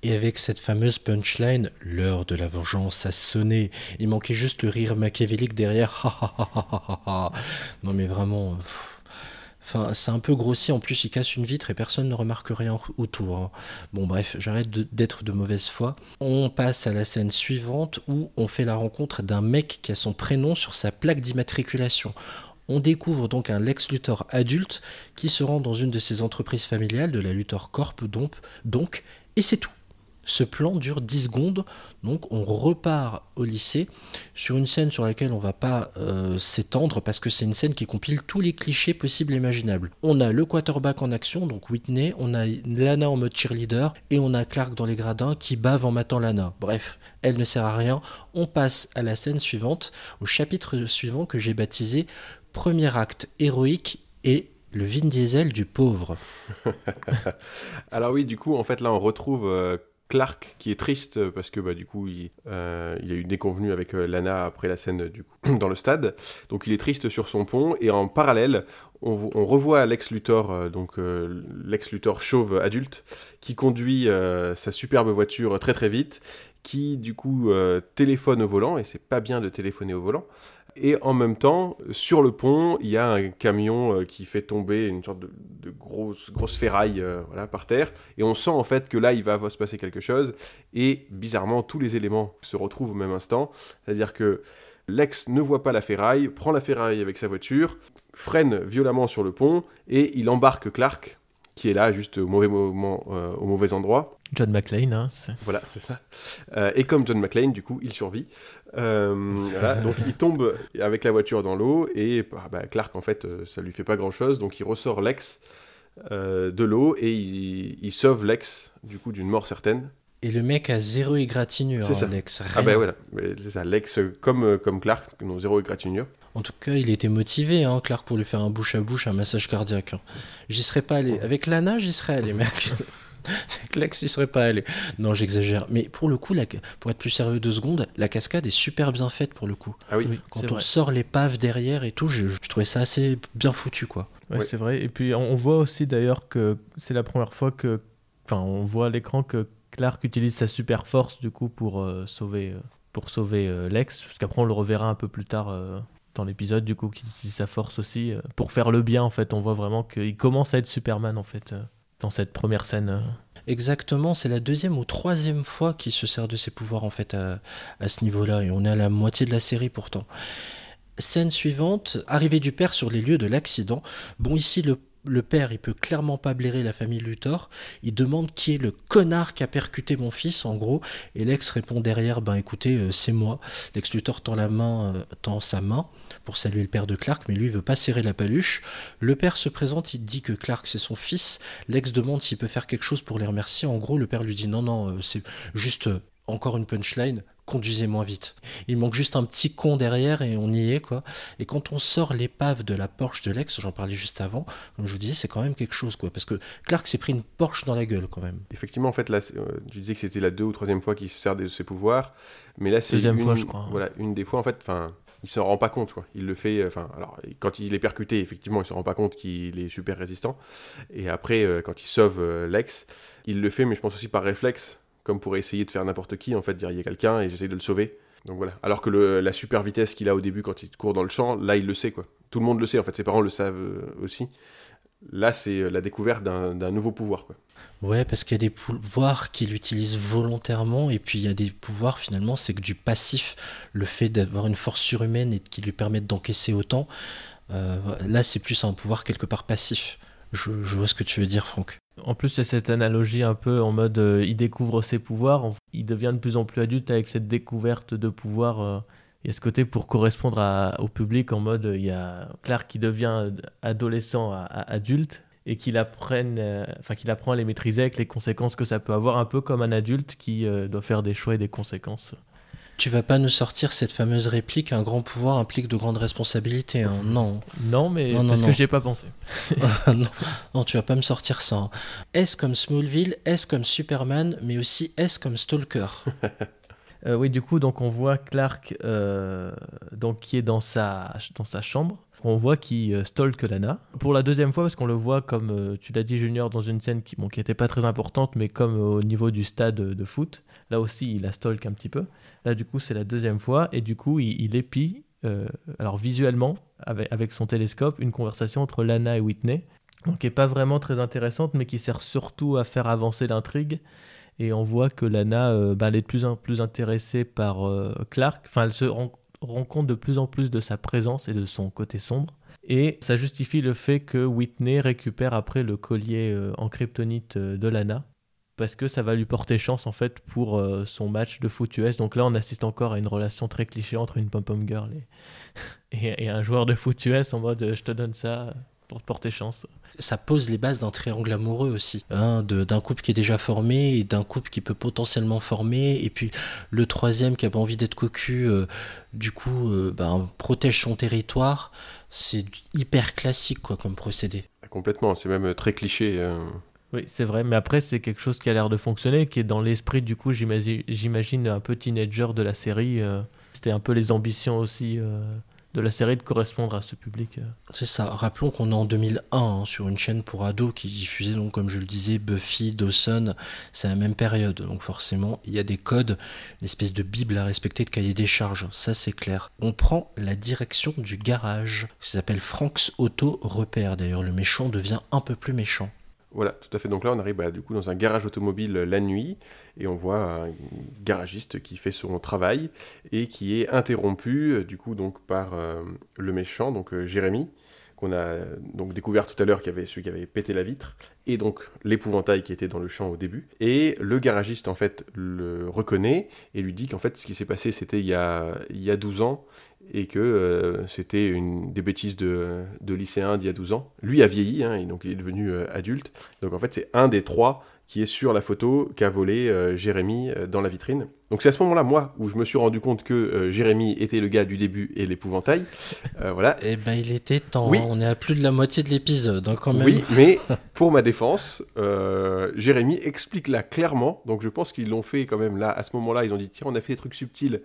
Et avec cette fameuse punchline, l'heure de la vengeance a sonné. Il manquait juste le rire machiavélique derrière. non mais vraiment. Enfin, c'est un peu grossi. En plus, il casse une vitre et personne ne remarque rien autour. Hein. Bon, bref, j'arrête d'être de, mauvaise foi. On passe à la scène suivante où on fait la rencontre d'un mec qui a son prénom sur sa plaque d'immatriculation. On découvre donc un Lex Luthor adulte qui se rend dans une de ses entreprises familiales de la Luthor Corp, donc et c'est tout. Ce plan dure 10 secondes, donc on repart au lycée sur une scène sur laquelle on va pas euh, s'étendre parce que c'est une scène qui compile tous les clichés possibles et imaginables. On a le quarterback en action, donc Whitney, on a Lana en mode cheerleader et on a Clark dans les gradins qui bave en matant Lana. Bref, elle ne sert à rien. On passe à la scène suivante, au chapitre suivant que j'ai baptisé Premier acte héroïque et le Vin Diesel du pauvre. Alors oui, du coup, en fait, là, on retrouve euh, Clark qui est triste parce que bah, du coup il, euh, il a eu une déconvenue avec euh, Lana après la scène du coup, dans le stade. Donc il est triste sur son pont et en parallèle on, revoit Lex Luthor, euh, donc Lex Luthor chauve adulte, qui conduit sa superbe voiture très très vite, qui du coup téléphone au volant et c'est pas bien de téléphoner au volant. Et en même temps, sur le pont, il y a un camion euh, qui fait tomber une sorte de, grosse, grosse ferraille euh, voilà, par terre. Et on sent en fait que là, il va, se passer quelque chose. Et bizarrement, tous les éléments se retrouvent au même instant. C'est-à-dire que Lex ne voit pas la ferraille, prend la ferraille avec sa voiture, freine violemment sur le pont et il embarque Clark, qui est là juste au mauvais moment, euh, au mauvais endroit. John McClane, hein, Voilà, c'est ça. et comme John McClane, du coup, il survit. Euh, donc il tombe avec la voiture dans l'eau et bah, bah, Clark en fait euh, ça lui fait pas grand chose donc il ressort Lex euh, de l'eau et il, sauve Lex du coup d'une mort certaine. Et le mec a zéro égratignure, c'est ça. Lex. Ah bah voilà, c'est ça, Lex comme, comme Clark, non zéro égratignure. En tout cas, il était motivé, hein, Clark, pour lui faire un bouche à bouche, un massage cardiaque. Hein. J'y serais pas allé. Avec Lana, j'y serais allé, mec. Lex, il serait pas allé. Non, j'exagère. Mais pour le coup, pour être plus sérieux deux secondes, la cascade est super bien faite pour le coup. Ah oui. Quand on sort l'épave derrière et tout, je, trouvais ça assez bien foutu, quoi. Ouais, c'est vrai. Et puis on voit aussi d'ailleurs que c'est la première fois que, enfin, on voit à l'écran que Clark utilise sa super force du coup pour euh, sauver, euh, pour sauver euh, Lex, parce qu'après on le reverra un peu plus tard dans l'épisode du coup qu'il utilise sa force aussi pour faire le bien en fait. On voit vraiment qu'il commence à être Superman en fait dans cette première scène. Exactement, c'est la deuxième ou troisième fois qu'il se sert de ses pouvoirs en fait à, à ce niveau-là, et on est à la moitié de la série pourtant. Scène suivante, arrivée du père sur les lieux de l'accident. Bon, ici, le, le, père, il peut clairement pas blairer la famille Luthor. Il demande qui est le connard qui a percuté mon fils, en gros. Et Lex répond derrière, ben écoutez, euh, c'est moi. Lex Luthor tend la main, euh, tend sa main pour saluer le père de Clark, mais lui, il veut pas serrer la paluche. Le père se présente, il dit que Clark, c'est son fils. Lex demande s'il peut faire quelque chose pour les remercier. En gros, le père lui dit non, non, euh, c'est juste encore une punchline, conduisez moins vite. Il manque juste un petit con derrière et on y est quoi. Et quand on sort l'épave de la Porsche de Lex, j'en parlais juste avant, comme je vous disais, c'est quand même quelque chose quoi. Parce que Clark s'est pris une Porsche dans la gueule quand même. Effectivement, en fait, là, euh, tu disais que c'était la deux ou troisième fois qu'il se sert de ses pouvoirs, mais là c'est Deuxième une, fois, je crois. voilà, une des fois en fait, enfin. Il se rend pas compte, quoi. Il le fait, enfin, alors, quand il est percuté, effectivement, il se rend pas compte qu'il est super résistant. Et après, euh, quand il sauve euh, Lex, il le fait, mais je pense aussi par réflexe, comme pour essayer de faire n'importe qui, en fait, a quelqu'un et j'essaye de le sauver. Donc voilà. Alors que la super vitesse qu'il a au début quand il court dans le champ, là il le sait quoi. Tout le monde le sait, en fait, ses parents le savent euh, aussi. Là, c'est la découverte d'un nouveau pouvoir. Quoi. Ouais, parce qu'il y a des pouvoirs qu'il utilise volontairement, et puis il y a des pouvoirs finalement, c'est que du passif, le fait d'avoir une force surhumaine et qui lui permettent d'encaisser autant, euh, là c'est plus un pouvoir quelque part passif. Je, je, vois ce que tu veux dire, Franck. En plus, c'est cette analogie un peu en mode euh, il découvre ses pouvoirs, il devient de plus en plus adulte avec cette découverte de pouvoir. Euh, il y a ce côté pour correspondre au public en mode il y a Clark qui devient adolescent à, adulte et qu'il apprenne, euh, qu'il apprend à les maîtriser avec les conséquences que ça peut avoir, un peu comme un adulte qui doit faire des choix et des conséquences. Tu vas pas nous sortir cette fameuse réplique un grand pouvoir implique de grandes responsabilités, hein. non. Non, mais non, parce non, que j'y ai pas pensé. non, non, tu vas pas me sortir ça. Hein. S comme Smallville, S comme Superman, mais aussi S comme Stalker. euh, oui, du coup, donc on voit Clark euh, donc, qui est dans sa, dans sa chambre. On voit qu'il euh, stalk Lana. Pour la deuxième fois, parce qu'on le voit, comme euh, tu l'as dit, Junior, dans une scène qui n'était bon, pas très importante, mais comme euh, au niveau du stade de foot. Là aussi, il la stalk un petit peu. Là, du coup, c'est la deuxième fois. Et du coup, il, épie, euh, alors visuellement, avec, son télescope, une conversation entre Lana et Whitney. Donc, qui n'est pas vraiment très intéressante, mais qui sert surtout à faire avancer l'intrigue. Et on voit que Lana, euh, bah, elle est de plus en plus intéressée par euh, Clark. Enfin, elle se rend, compte de plus en plus de sa présence et de son côté sombre. Et ça justifie le fait que Whitney récupère après le collier en kryptonite de Lana parce que ça va lui porter chance en fait pour euh, son match de foot US. Donc là, on assiste encore à une relation très cliché entre une pom-pom girl et, et, et, un joueur de foot US en mode euh, je te donne ça pour te porter chance. Ça pose les bases d'un triangle amoureux aussi, hein, d'un couple qui est déjà formé et d'un couple qui peut potentiellement former. Et puis le troisième qui a pas envie d'être cocu, euh, du coup, euh, ben, protège son territoire. C'est hyper classique quoi comme procédé. Complètement, c'est même très cliché. Oui, c'est vrai, mais après, c'est quelque chose qui a l'air de fonctionner, qui est dans l'esprit, du coup, j'imagine, un peu teenager de la série. Euh, C'était un peu les ambitions aussi euh, de la série de correspondre à ce public. euh. C'est ça. Rappelons qu'on est en 2001 hein, sur une chaîne pour ados qui diffusait, donc, comme je le disais, Buffy, Dawson. C'est la même période. Donc, forcément, il y a des codes, une espèce de bible à respecter, de cahier des charges. Ça, c'est clair. On prend la direction du garage. Ça s'appelle Frank's Auto Repère. D'ailleurs, le méchant devient un peu plus méchant. Voilà, tout à fait. Donc là, on arrive bah, du coup dans un garage automobile la nuit et on voit un garagiste qui fait son travail et qui est interrompu du coup donc par euh, le méchant, donc euh, Jérémy, qu'on a donc découvert tout à l'heure, qui avait celui qui avait pété la vitre, et donc l'épouvantail qui était dans le champ au début. Et le garagiste en fait le reconnaît et lui dit qu'en fait ce qui s'est passé c'était il y a il y a 12 ans et que euh, c'était une des bêtises de, de lycéen d'il y a 12 ans. Lui a vieilli, hein, et donc il est devenu euh, adulte. Donc en fait, c'est un des trois qui est sur la photo qu'a volé euh, Jérémy dans la vitrine. Donc c'est à ce moment-là, moi, où je me suis rendu compte que Jérémy était le gars du début et l'épouvantail. voilà. Eh ben, il était temps. Oui. On est à plus de la moitié de l'épisode, hein, quand même. Oui, mais pour ma défense, Jérémy explique là clairement. Donc je pense qu'ils l'ont fait quand même là, à ce moment-là, ils ont dit tiens, on a fait des trucs subtils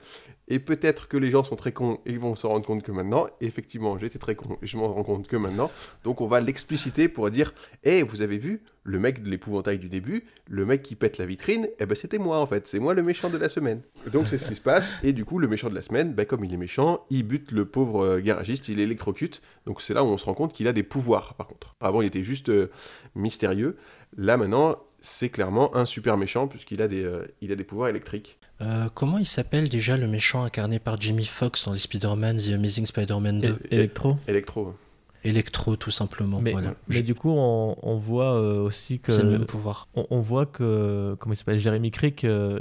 et peut-être que les gens sont très cons et ils vont se rendre compte que maintenant, effectivement, j'étais très con et je m'en rends compte que maintenant. Donc on va l'expliciter pour dire hé, hey, vous avez vu le mec de l'épouvantail du début, le mec qui pète la vitrine, eh ben c'était moi en fait, c'est moi le méchant de la semaine. Donc c'est ce qui se passe, et du coup le méchant de la semaine, ben, comme il est méchant, il bute le pauvre euh, garagiste, il électrocute, donc c'est là où on se rend compte qu'il a des pouvoirs par contre. Avant il était juste euh, mystérieux, là maintenant c'est clairement un super méchant puisqu'il a, des, euh, il a des pouvoirs électriques. Euh, comment il s'appelle déjà le méchant incarné par Jimmy Fox dans les Spider-Man, The Amazing Spider-Man 2 É- Electro. Électro. Electro, tout simplement. Mais, voilà. mais du coup, on, on voit euh, aussi que C'est le même pouvoir. on, on voit que comment il s'appelle Jérémy Crick. euh,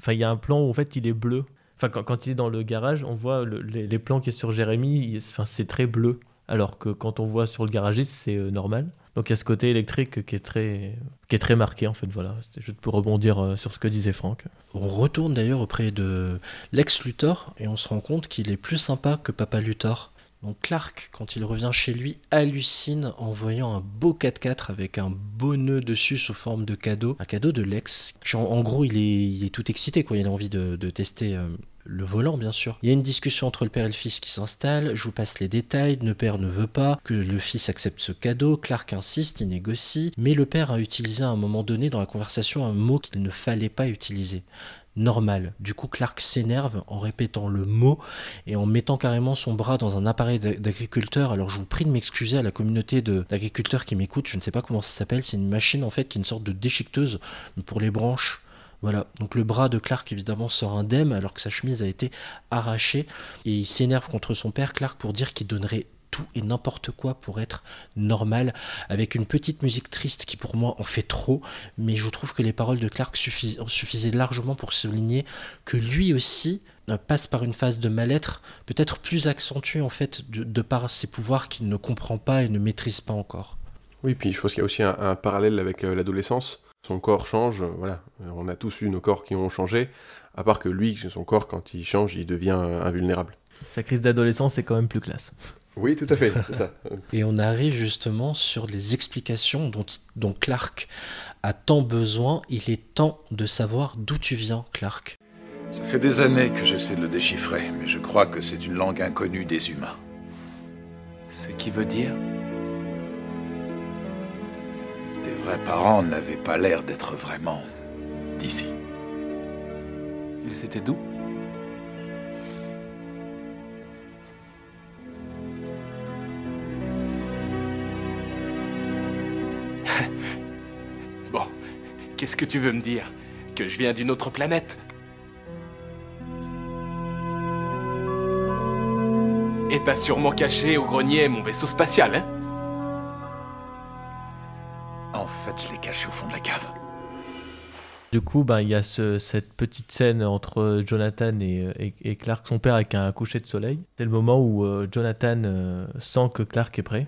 Enfin, il y a un plan où en fait il est bleu. Enfin, quand, quand il est dans le garage, on voit le- les, les plans qui est sur Enfin, c'est très bleu. Alors que quand on voit sur le garagiste, c'est euh, normal. Donc il y a ce côté électrique qui est très, qui est très marqué en fait. Voilà. C'était juste pour rebondir euh, sur ce que disait Franck. On retourne d'ailleurs auprès de Lex Luthor et on se rend compte qu'il est plus sympa que Papa Luthor. Donc Clark, quand il revient chez lui, hallucine en voyant un beau 4x4 avec un beau nœud dessus sous forme de cadeau. Un cadeau de Lex. En gros, il est, il tout excité, quoi. Il a envie de, de tester euh, le volant, bien sûr. Il y a une discussion entre le père et le fils qui s'installe. Je vous passe les détails. Le père ne veut pas que le fils accepte ce cadeau. Clark insiste, il négocie. Mais le père a utilisé à un moment donné dans la conversation un mot qu'il ne fallait pas utiliser normal. Du coup, Clark s'énerve en répétant le mot et en mettant carrément son bras dans un appareil d'a- d'agriculteur. Alors, je vous prie de m'excuser à la communauté d'agriculteurs qui m'écoutent. Je ne sais pas comment ça s'appelle. C'est une machine en fait qui est une sorte de déchiqueteuse pour les branches. Voilà, donc le bras de Clark évidemment sort indemne alors que sa chemise a été arrachée et il s'énerve contre son père Clark pour dire qu'il donnerait tout et n'importe quoi pour être normal avec une petite musique triste qui pour moi en fait trop mais je trouve que les paroles de Clark suffis- suffisaient largement pour souligner que lui aussi euh, passe par une phase de mal-être peut-être plus accentuée en fait de, par ses pouvoirs qu'il ne comprend pas et ne maîtrise pas encore. Oui, puis je pense qu'il y a aussi un, un parallèle avec euh, l'adolescence. Son corps change, euh, voilà. On a tous eu nos corps qui ont changé, à part que lui, son corps, quand il change, il devient invulnérable. Sa crise d'adolescence est quand même plus classe. Oui, tout à fait, c'est ça. Et on arrive justement sur les explications dont, dont Clark a tant besoin. Il est temps de savoir d'où tu viens, Clark. Ça fait des années que j'essaie de le déchiffrer, mais je crois que c'est une langue inconnue des humains. Ce qui veut dire vrais parents n'avaient pas l'air d'être vraiment d'ici. Ils étaient d'où? Bon, qu'est-ce que tu veux me dire? Que je viens d'une autre planète? Et t'as sûrement caché au grenier mon vaisseau spatial, hein? Du coup, ben, il y a ce- cette petite scène entre Jonathan et, Clark, son père, avec un coucher de soleil. C'est le moment où euh, Jonathan euh, sent que Clark est prêt.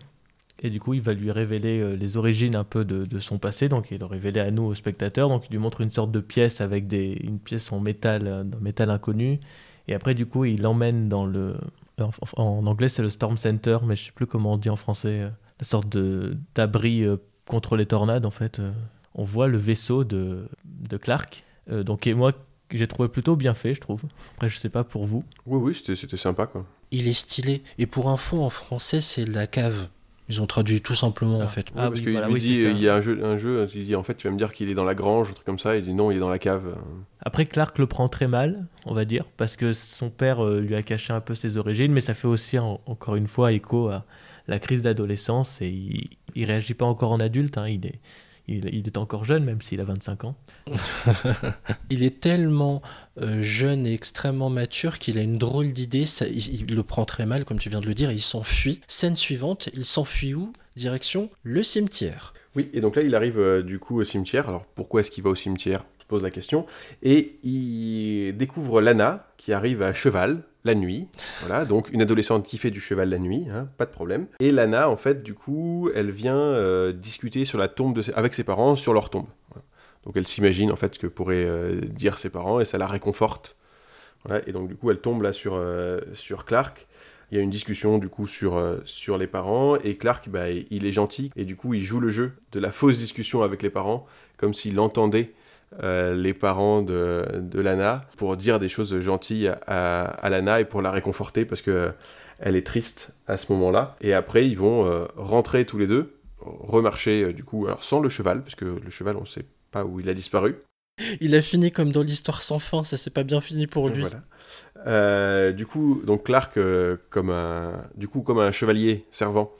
Et du coup, il va lui révéler euh, les origines un peu de, son passé. Donc, il le révéler à nous, aux spectateurs. Donc, il lui montre une sorte de pièce avec des, une pièce en métal, euh, métal inconnu. Et après, du coup, il l'emmène dans le. En, en- anglais, c'est le Storm Center, mais je sais plus comment on dit en français. la sorte d'abri contre les tornades, en fait. On voit le vaisseau de, de Clark. Euh, donc, et moi, j'ai trouvé plutôt bien fait, je trouve. Après, je sais pas pour vous. Oui, oui, c'était c'était sympa, quoi. Il est stylé. Et pour info, en français, c'est la cave. Ils ont traduit tout simplement, en fait. Oui, Ah parce oui, qu'il voilà, lui oui, dit, il y a un jeu, un jeu, il dit, en fait, tu vas me dire qu'il est dans la grange, un truc comme ça, il dit non, il est dans la cave. Après, Clark le prend très mal, on va dire, parce que son père euh, lui a caché un peu ses origines, mais ça fait aussi, en- encore une fois, écho à la crise d'adolescence, et il, il réagit pas encore en adulte, hein, il, est, il, il est encore jeune, même s'il a 25 ans. Il est tellement euh, jeune et extrêmement mature qu'il a une drôle d'idée. ça- Il, il le prend très mal, comme tu viens de le dire, et il s'enfuit. Scène suivante, il s'enfuit où? Direction le cimetière. Oui, et donc là, il arrive euh, du coup au cimetière. Alors, pourquoi est-ce qu'il va au cimetière? Pose la question. Et il découvre Lana, qui arrive à cheval la nuit. Voilà, donc une adolescente qui fait du cheval la nuit, hein, pas de problème. Et Lana, en fait, du coup, elle vient euh, discuter sur la tombe de ses- avec ses parents sur leur tombe. Donc elle s'imagine en fait ce que pourraient euh, dire ses parents et ça la réconforte. Voilà, et donc du coup, elle tombe là sur, euh, sur Clark. Il y a une discussion du coup sur, sur les parents et Clark, bah, il est gentil et du coup il joue le jeu de la fausse discussion avec les parents comme s'il entendait euh, les parents de, de Lana pour dire des choses gentilles à, à Lana et pour la réconforter parce que euh, elle est triste à ce moment-là. Et après ils vont euh, rentrer tous les deux, remarcher euh, du coup alors sans le cheval parce que le cheval on sait pas où il a disparu. Il a fini comme dans l'histoire sans fin, ça s'est pas bien fini pour lui. Voilà. Euh, du coup, donc Clark, comme un, du coup, comme un chevalier servant,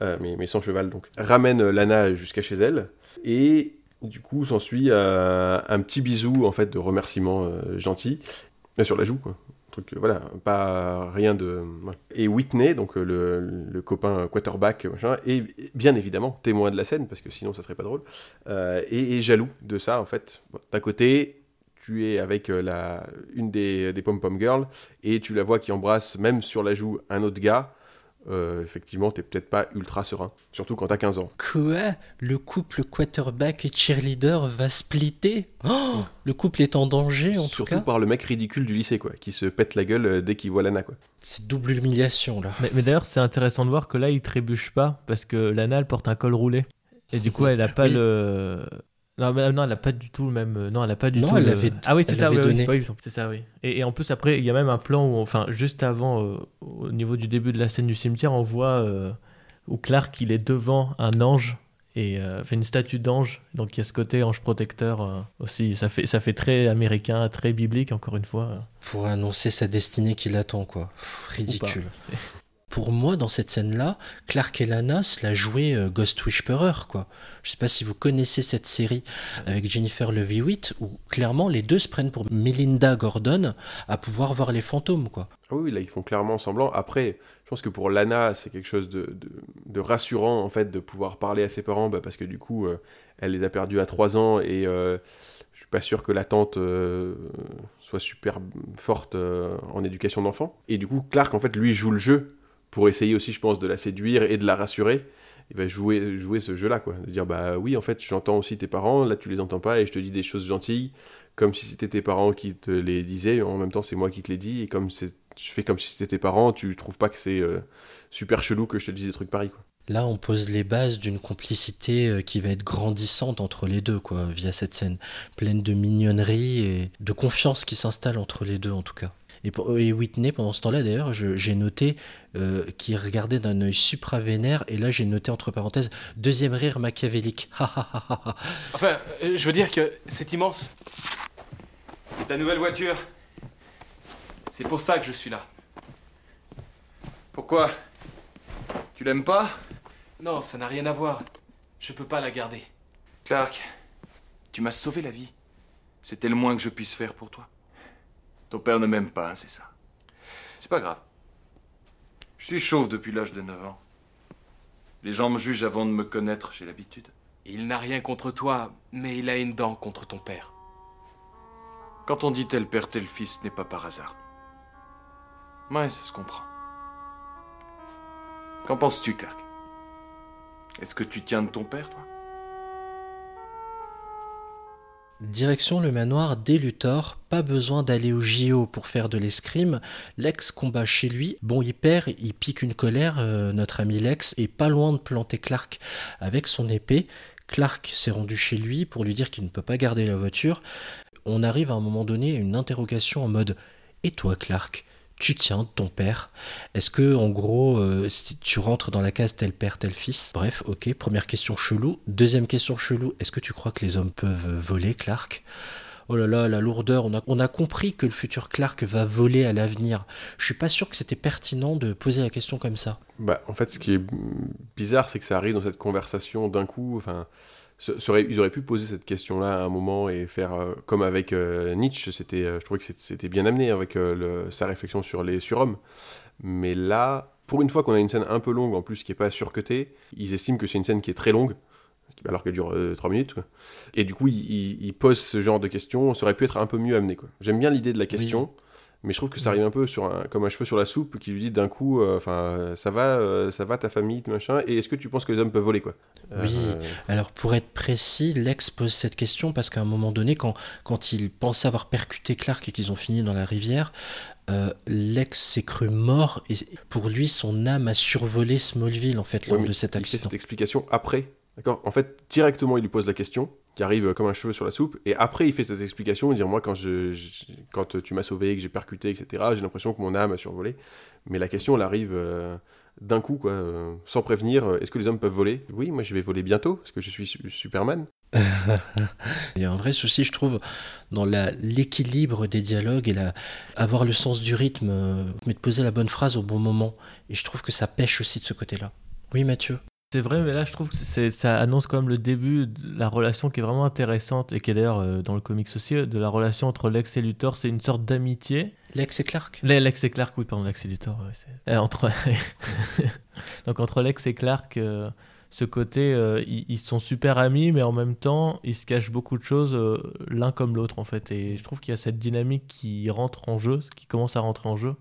mais, mais sans cheval, donc ramène Lana jusqu'à chez elle. Et Du coup, s'ensuit euh, un petit bisou en fait de remerciement euh, gentil euh, sur la joue, quoi. Truc, euh, voilà, pas rien de. Et Whitney, donc le, copain quarterback, machin, est bien évidemment témoin de la scène parce que sinon ça serait pas drôle, et est jaloux de ça en fait. D'un côté, tu es avec la, une des, des pom-pom girls et tu la vois qui embrasse même sur la joue un autre gars. Euh, effectivement, t'es peut-être pas ultra serein, surtout quand t'as 15 ans. Quoi? Le couple quarterback et cheerleader va splitter? Oh Le couple est en danger en tout Surtout cas? par le mec ridicule du lycée, quoi, qui se pète la gueule euh, dès qu'il voit Lana, quoi. C'est double humiliation là. Mais, mais d'ailleurs, c'est intéressant de voir que là, il trébuche pas parce que Lana, elle porte un col roulé. Et du coup, elle a pas Oui. le. Non, mais non, elle a pas du tout le même. Non, elle a pas du Non, tout. elle le- l'avait- Ah oui, c'est ça. oui, oui, donné. oui, c'est ça, oui. Et, et en plus, après, il y a même un plan où, enfin, juste avant, euh, au niveau du début de la scène du cimetière, on voit euh, où Clark, il est devant un ange et euh, fait une statue d'ange. Donc il y a ce côté ange protecteur euh, aussi. Ça fait, ça fait très américain, très biblique, encore une fois. euh, Pour annoncer sa destinée qui l'attend quoi. Pff, ridicule. pas. Pour moi, dans cette scène-là, Clark et Lana se la jouaient euh, Ghost Whisperer, quoi. Je sais pas si vous connaissez cette série avec Jennifer Love Hewitt, où clairement les deux se prennent pour Melinda Gordon à pouvoir voir les fantômes, quoi. Ah oui, là, ils font clairement semblant. Après, je pense que pour Lana, c'est quelque chose de, rassurant, en fait, de pouvoir parler à ses parents, bah, parce que du coup, euh, elle les a perdus à 3 ans, et euh, je suis pas sûr que la tante euh, soit super forte euh, en éducation d'enfant. Et du coup, Clark, en fait, lui, joue le jeu pour essayer aussi, je pense, de la séduire et de la rassurer. Il va jouer, jouer ce jeu-là, quoi. De dire, bah oui, en fait, j'entends aussi tes parents, là, tu les entends pas, et je te dis des choses gentilles, comme si c'était tes parents qui te les disaient, en même temps, c'est moi qui te les dis, et comme je fais comme si c'était tes parents, tu trouves pas que c'est euh, super chelou que je te dise des trucs pareils quoi. Là, on pose les bases d'une complicité euh, qui va être grandissante entre les deux, quoi, via cette scène pleine de mignonnerie et de confiance qui s'installe entre les deux, en tout cas. Et, Whitney, pendant ce temps-là, d'ailleurs, j'ai noté euh, qu'il regardait d'un œil supra-vénère, et là, j'ai noté entre parenthèses deuxième rire machiavélique. Enfin, euh, je veux dire que c'est immense. Et ta nouvelle voiture C'est pour ça que je suis là. Pourquoi? Tu l'aimes pas? Non, ça n'a rien à voir. Je peux pas la garder. Clark, tu m'as sauvé la vie. C'était le moins que je puisse faire pour toi. Ton père ne m'aime pas, hein, c'est ça. C'est pas grave. Je suis chauve depuis l'âge de 9 ans. Les gens me jugent avant de me connaître, j'ai l'habitude. Il n'a rien contre toi, mais il a une dent contre ton père. Quand on dit tel père, tel fils, ce n'est pas par hasard. Ouais, ça se comprend. Qu'en penses-tu, Clark? Est-ce que tu tiens de ton père, toi? Direction le manoir des Luthor, pas besoin d'aller au JO pour faire de l'escrime. Lex combat chez lui. Bon, il perd, il pique une colère, euh, notre ami Lex, est pas loin de planter Clark avec son épée. Clark s'est rendu chez lui pour lui dire qu'il ne peut pas garder la voiture. On arrive à un moment donné à une interrogation en mode Et toi, Clark? Tu tiens ton père? Est-ce que, en gros, euh, tu rentres dans la case tel père, tel fils? Bref, ok, première question chelou. Deuxième question chelou, est-ce que tu crois que les hommes peuvent voler, Clark? Oh là là, la lourdeur, on a, compris que le futur Clark va voler à l'avenir. Je suis pas sûr que c'était pertinent de poser la question comme ça. Bah en fait ce qui est bizarre c'est que ça arrive dans cette conversation d'un coup, ils auraient pu poser cette question-là à un moment et faire euh, comme avec euh, Nietzsche, c'était, euh, je trouvais que c'était- bien amené avec sa réflexion sur les surhommes. Mais là, pour une fois qu'on a une scène un peu longue en plus qui est pas surcutée, ils estiment que c'est une scène qui est très longue, alors qu'elle dure 3 minutes. Et du coup, ils, ils posent ce genre de questions, ça aurait pu être un peu mieux amené. J'aime bien l'idée de la question. Mais je trouve que ça arrive un peu sur un, comme un cheveu sur la soupe qui lui dit d'un coup, euh, enfin, ça va, euh, ça va ta famille, machin. Et est-ce que tu penses que les hommes peuvent voler, quoi? Oui. Euh, Alors pour être précis, Lex pose cette question parce qu'à un moment donné, quand, quand il pensait avoir percuté Clark et qu'ils ont fini dans la rivière, euh, Lex s'est cru mort et pour lui, son âme a survolé Smallville en fait lors de cet il fait accident. cette explication après, d'accord? En fait, directement, il lui pose la question qui arrive comme un cheveu sur la soupe, et après, il fait cette explication, dit moi, quand je, quand tu m'as sauvé, que j'ai percuté, etc. J'ai l'impression que mon âme a survolé. Mais la question, elle arrive. euh, d'un coup, quoi, euh, sans prévenir, euh, est-ce que les hommes peuvent voler? Oui, moi je vais voler bientôt, parce que je suis su- Superman. Il y a un vrai souci, je trouve, dans l'équilibre des dialogues et la, avoir le sens du rythme, mais de poser la bonne phrase au bon moment. Et je trouve que ça pêche aussi de ce côté-là. Oui, Mathieu? C'est vrai, mais là je trouve que ça annonce quand même le début de la relation qui est vraiment intéressante et qui est d'ailleurs euh, dans le comics aussi, euh, de la relation entre Lex et Luthor. C'est une sorte d'amitié. Lex et Clark Le- Lex et Clark, oui, pardon, Lex et Luthor. ouais, euh, entre... Donc entre Lex et Clark, euh, ce côté, ils, ils sont super amis, mais en même temps, ils se cachent beaucoup de choses l'un comme l'autre en fait. Et je trouve qu'il y a cette dynamique qui rentre en jeu, qui commence à rentrer en jeu.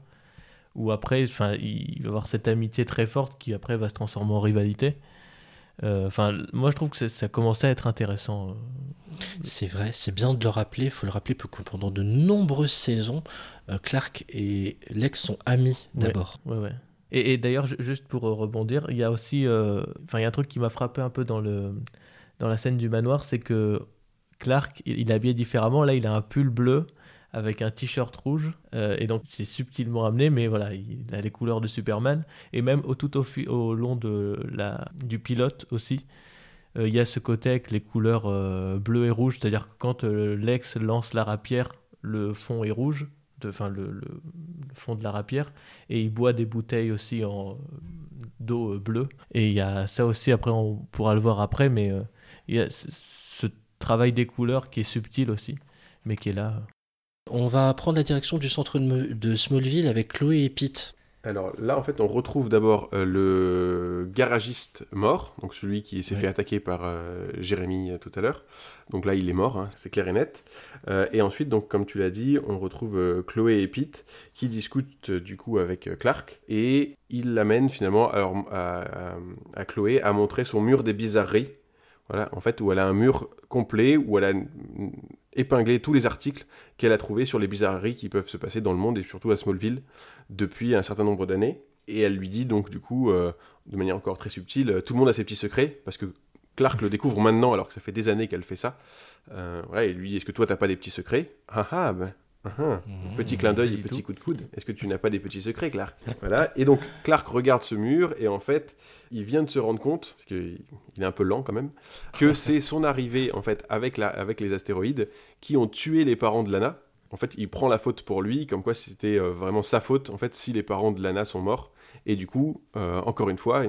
Où après, enfin, il va y avoir cette amitié très forte qui après va se transformer en rivalité. Euh, Enfin, moi je trouve que ça commençait à être intéressant. euh. C'est vrai, c'est bien de le rappeler. Il faut le rappeler que pendant de nombreuses saisons, euh, Clark et Lex sont amis d'abord. Ouais, ouais. Et, et d'ailleurs, ju- juste pour rebondir, il y a aussi, euh, enfin, il y a un truc qui m'a frappé un peu dans le dans la scène du manoir, c'est que Clark, il, il est habillé différemment. Là, il a un pull bleu avec un t-shirt rouge, euh, et donc c'est subtilement amené, mais voilà, il a les couleurs de Superman. Et même au, tout au, long de la du pilote aussi, euh, il y a ce côté avec les couleurs euh, bleu et rouge, c'est-à-dire que quand euh, Lex lance la rapière, le fond est rouge, enfin le, le- fond de la rapière, et il boit des bouteilles aussi en d'eau bleue. Et il y a ça aussi, après on pourra le voir après, mais il y a ce travail des couleurs qui est subtil aussi, mais qui est là. On va prendre la direction du centre de, Smallville avec Chloé et Pete. Alors là, en fait, on retrouve d'abord euh, le garagiste mort, donc celui qui s'est Ouais. fait attaquer par euh, Jérémy euh, tout à l'heure. Donc là, il est mort, hein, c'est clair et net. Et ensuite, donc comme tu l'as dit, on retrouve Chloé et Pete qui discutent du coup avec Clark et il l'amène finalement alors, à, à- à Chloé à montrer son mur des bizarreries. Voilà, en fait, où elle a un mur complet où elle a épinglé tous les articles qu'elle a trouvés sur les bizarreries qui peuvent se passer dans le monde et surtout à Smallville depuis un certain nombre d'années. Et elle lui dit donc du coup, euh, de manière encore très subtile, tout le monde a ses petits secrets, parce que Clark le découvre maintenant alors que ça fait des années qu'elle fait ça. Euh, voilà, et lui dit, est-ce que toi t'as pas des petits secrets? Ah ah, ben, ah ah. Petit clin d'œil et petit coup de coude. Est-ce que tu n'as pas des petits secrets, Clark? Voilà. Et donc Clark regarde ce mur et en fait, il vient de se rendre compte, parce qu'il il est un peu lent quand même, que c'est son arrivée en fait avec, la, avec les astéroïdes qui ont tué les parents de Lana. En fait, il prend la faute pour lui, comme quoi c'était euh, vraiment sa faute en fait si les parents de Lana sont morts. Et du coup, euh, encore une fois,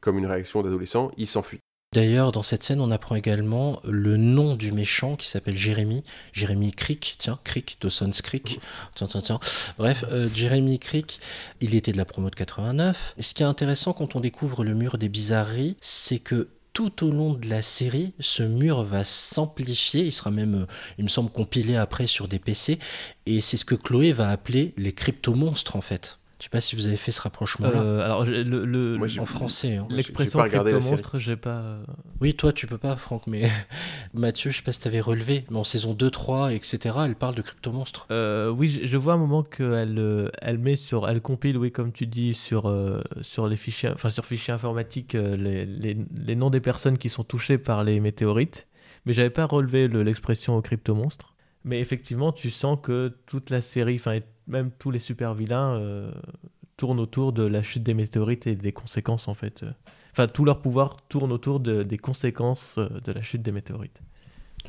comme une réaction d'adolescent, il s'enfuit. D'ailleurs, dans cette scène, on apprend également le nom du méchant qui s'appelle Jérémy. Jérémy Creek, tiens, Creek, Dawson's Creek. Tiens, tiens, tiens. Bref, euh, Jérémy Creek, il était de la promo de 89. Et ce qui est intéressant quand on découvre le mur des bizarreries, c'est que tout au long de la série, ce mur va s'amplifier. Il sera même, euh, il me semble, compilé après sur des PC. Et c'est ce que Chloé va appeler les cryptomonstres, en fait. Je sais pas si vous avez fait ce rapprochement-là. Euh, alors je- le, le- Moi, en français. hein. l'expression crypto-monstre, j'ai pas. euh, Oui, toi, tu peux pas, Franck, mais Mathieu, je sais pas si t'avais relevé, mais en saison 2, 3, etc., elle parle de cryptomonstres. Euh, oui, je, je vois un moment qu'elle euh, elle met sur, elle compile, oui, comme tu dis, sur, euh, sur les fichiers, enfin sur fichiers informatiques, euh, les, les, les noms des personnes qui sont touchées par les météorites. Mais j'avais pas relevé le- l'expression crypto monstre. Mais effectivement, tu sens que toute la série, enfin même tous les super vilains euh, tournent autour de la chute des météorites et des conséquences en fait. Enfin, tout leur pouvoir tourne autour de- des conséquences euh, de la chute des météorites.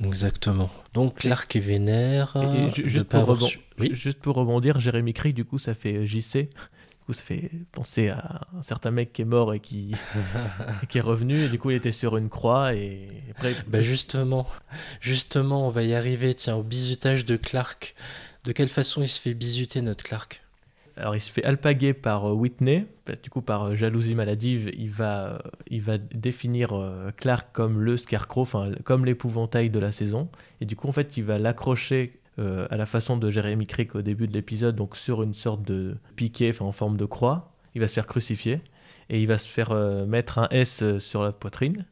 Exactement. Donc, Clark est vénère. Et- et de ju- juste, pour avoir rebon- su- Oui. ju- juste pour rebondir, Jérémy Crick, du coup, ça fait euh, JC. Du coup, ça fait penser à un certain mec qui est mort et qui, qui est revenu. Et du coup, il était sur une croix. Et après, Bah justement, justement, on va y arriver, tiens, au bisutage de Clark. De quelle façon il se fait bisuter, notre Clark? Alors, il se fait alpaguer par euh, Whitney. Bah, Du coup, par euh, jalousie maladive, il va, euh, il va définir Clark comme le scarecrow, enfin, comme l'épouvantail de la saison. Et du coup, en fait, il va l'accrocher à la façon de Jérémy Crick au début de l'épisode, donc sur une sorte de piquet, en forme de croix. Il va se faire crucifier et il va se faire mettre un S sur la poitrine.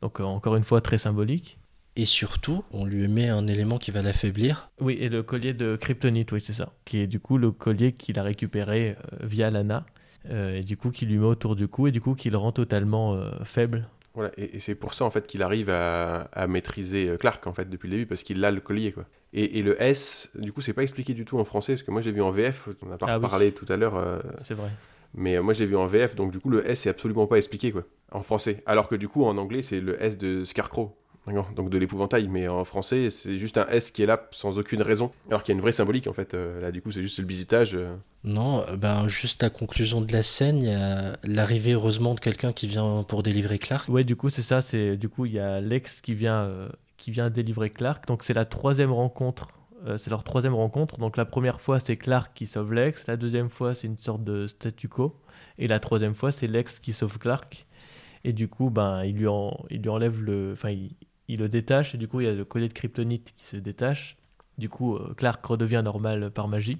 Donc, encore une fois, très symbolique. Et surtout, on lui met un élément qui va l'affaiblir. Oui, et le collier de Kryptonite, oui, c'est ça. Qui est du coup le collier qu'il a récupéré euh, via Lana. euh, et du coup, qu'il lui met autour du cou et du coup, qu'il le rend totalement euh, faible. Voilà, et, et c'est pour ça en fait qu'il arrive à, à maîtriser Clark en fait depuis le début parce qu'il a le collier quoi. Et, et le S, du coup, c'est pas expliqué du tout en français parce que moi j'ai vu en VF, on en a pas Ah oui. parlé tout à l'heure, euh, C'est vrai. mais moi j'ai vu en VF donc du coup le S est absolument pas expliqué quoi en français. Alors que du coup en anglais c'est le S de Scarecrow. Donc de l'épouvantail, mais en français, c'est juste un S qui est là sans aucune raison. Alors qu'il y a une vraie symbolique en fait. Euh, là, du coup, c'est juste le bisutage. euh. Non, euh, ben juste la conclusion de la scène, il y a l'arrivée heureusement de quelqu'un qui vient pour délivrer Clark. Ouais, du coup, c'est ça. C'est du coup, il y a Lex qui vient, euh, qui vient délivrer Clark. Donc, c'est la troisième rencontre. euh, c'est leur troisième rencontre. Donc, la première fois, c'est Clark qui sauve Lex. La deuxième fois, c'est une sorte de statu quo. Et la troisième fois, c'est Lex qui sauve Clark. Et du coup, ben, il lui, en- il lui enlève le, enfin, il, il le détache. Et du coup, il y a le collier de kryptonite qui se détache. Du coup, euh, Clark redevient normal par magie.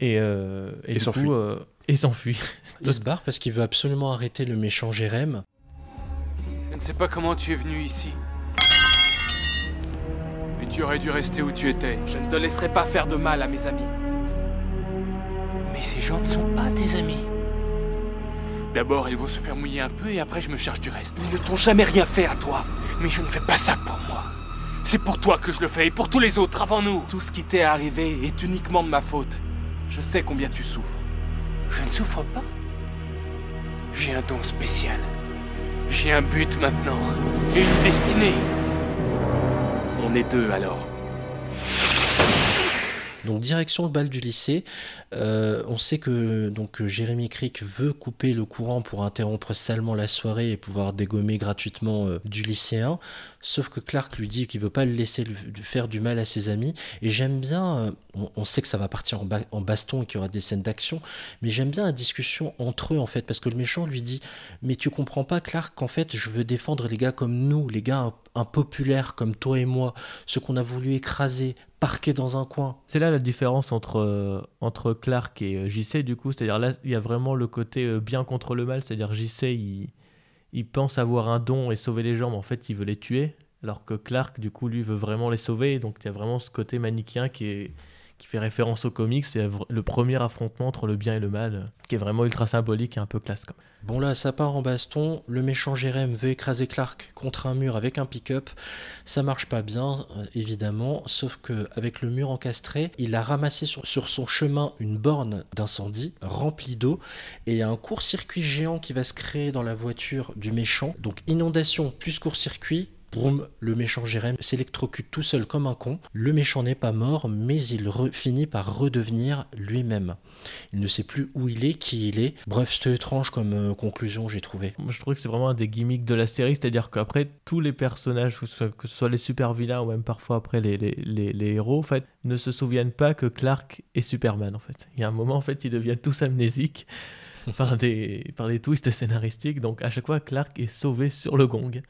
Et, euh, et, Et du s'enfuit. coup, euh, et s'enfuit. Il se barre parce qu'il veut absolument arrêter le méchant Jérém. Je ne sais pas comment tu es venu ici. Mais tu aurais dû rester où tu étais. Je ne te laisserai pas faire de mal à mes amis. Mais ces gens ne sont pas tes amis. D'abord, ils vont se faire mouiller un peu et après, je me cherche du reste. Ils ne t'ont jamais rien fait à toi. Mais je ne fais pas ça pour moi. C'est pour toi que je le fais et pour tous les autres avant nous. Tout ce qui t'est arrivé est uniquement de ma faute. Je sais combien tu souffres. Je ne souffre pas. J'ai un don spécial. J'ai un but maintenant. Et une destinée. On est deux alors. Donc direction le bal du lycée. Euh, on sait que donc Jérémy Crick veut couper le courant pour interrompre salement la soirée et pouvoir dégommer gratuitement euh, du lycéen. Sauf que Clark lui dit qu'il veut pas le laisser faire du mal à ses amis. Et j'aime bien, euh, on, sait que ça va partir en, en baston et qu'il y aura des scènes d'action, mais j'aime bien la discussion entre eux en fait, parce que le méchant lui dit, mais tu comprends pas Clark qu'en fait je veux défendre les gars comme nous, les gars impopulaires comme toi et moi, ceux qu'on a voulu écraser, parquer dans un coin. C'est là la différence entre, euh, entre Clark et euh, JC, du coup. C'est-à-dire là, il y a vraiment le côté euh, bien contre le mal. C'est-à-dire JC, il, il pense avoir un don et sauver les gens, mais en fait, il veut les tuer. Alors que Clark, du coup, lui, veut vraiment les sauver. Donc, il y a vraiment ce côté manichéen qui, est, qui fait référence au comics. C'est le premier affrontement entre le bien et le mal, euh, qui est vraiment ultra symbolique et un peu classe. Quand même. Bon là, ça part en baston. Le méchant Jérém veut écraser Clark contre un mur avec un pick-up. Ça marche pas bien, euh, évidemment. Sauf que avec le mur encastré, il a ramassé sur, sur son chemin une borne d'incendie remplie d'eau. Et il y a un court-circuit géant qui va se créer dans la voiture du méchant. Donc inondation plus court-circuit. Boum, le méchant Jérém s'électrocute tout seul comme un con. Le méchant n'est pas mort, mais il finit par redevenir lui-même. Il ne sait plus où il est, qui il est. Bref, c'était étrange comme euh, conclusion, j'ai trouvé. Moi, je trouve que c'est vraiment un des gimmicks de la série, c'est-à-dire qu'après, tous les personnages, que ce soit, les super vilains ou même parfois après les, les, les- les héros, en fait, ne se souviennent pas que Clark est Superman, en fait. Il y a un moment, en fait, ils deviennent tous amnésiques par des, par des twists scénaristiques, donc à chaque fois, Clark est sauvé sur le gong.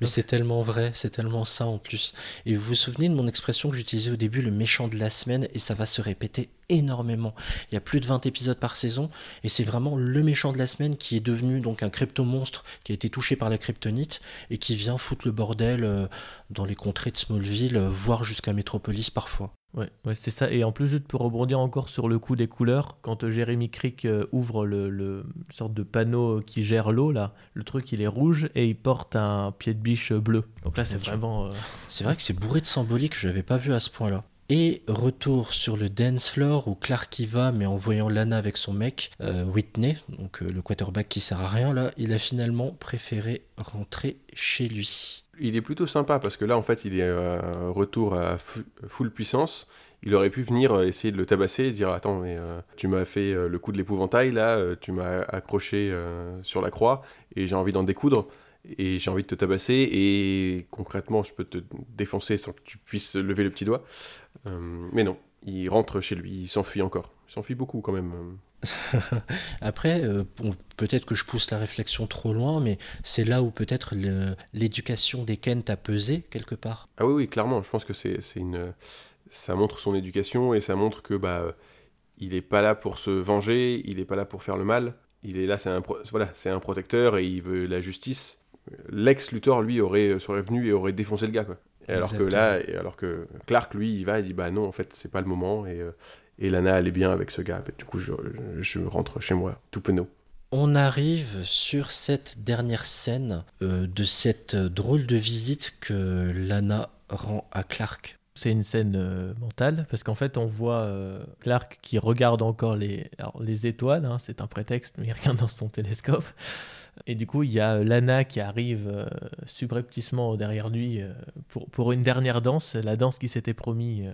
Mais c'est tellement vrai, c'est tellement ça en plus. Et vous vous souvenez de mon expression que j'utilisais au début, le méchant de la semaine, et ça va se répéter énormément. Il y a plus de 20 épisodes par saison, et c'est vraiment le méchant de la semaine qui est devenu donc un crypto-monstre qui a été touché par la kryptonite, et qui vient foutre le bordel euh, dans les contrées de Smallville, euh, voire jusqu'à Metropolis parfois. Ouais, c'est ça. Et en plus, juste pour rebondir encore sur le coup des couleurs, quand euh, Jérémy Crick ouvre le, le sorte de panneau qui gère l'eau, là, le truc il est rouge et il porte un pied de biche euh, bleu. Donc là, c'est vraiment. euh, C'est vrai que c'est bourré de symbolique, je l'avais pas vu à ce point-là. Et retour sur le dance floor où Clark y va, mais en voyant Lana avec son mec, euh, Whitney, donc euh, le quarterback qui sert à rien là, il a finalement préféré rentrer chez lui. Il est plutôt sympa parce que là, en fait, il est euh, retour à fu- full puissance. Il aurait pu venir essayer de le tabasser et dire Attends, mais euh, tu m'as fait euh, le coup de l'épouvantail, là, euh, tu m'as accroché euh, sur la croix et j'ai envie d'en découdre et j'ai envie de te tabasser et concrètement, je peux te défoncer sans que tu puisses lever le petit doigt. Euh, mais non, il rentre chez lui, il s'enfuit encore. Il s'enfuit beaucoup quand même. Après, euh, bon, peut-être que je pousse la réflexion trop loin, mais c'est là où peut-être l'éducation des Kent a pesé quelque part. Ah oui, oui, clairement. Je pense que c'est c'est une. Ça montre son éducation et ça montre que bah il est pas là pour se venger, il est pas là pour faire le mal. Il est là, c'est un pro- voilà, c'est un protecteur et il veut la justice. Lex Luthor lui aurait serait venu et aurait défoncé le gars quoi. Et alors que là, et alors que Clark lui, il va, il dit bah non, en fait c'est pas le moment et euh, et Lana elle est bien avec ce gars. Et du coup je, je rentre chez moi tout penaud. On arrive sur cette dernière scène euh, de cette euh, drôle de visite que Lana rend à Clark. C'est une scène euh, mentale parce qu'en fait on voit euh, Clark qui regarde encore les, alors, les étoiles, hein, c'est un prétexte, mais il regarde dans son télescope. Et du coup, il y a Lana qui arrive euh, subrepticement derrière lui euh, pour, pour une dernière danse, la danse qui s'était promis euh,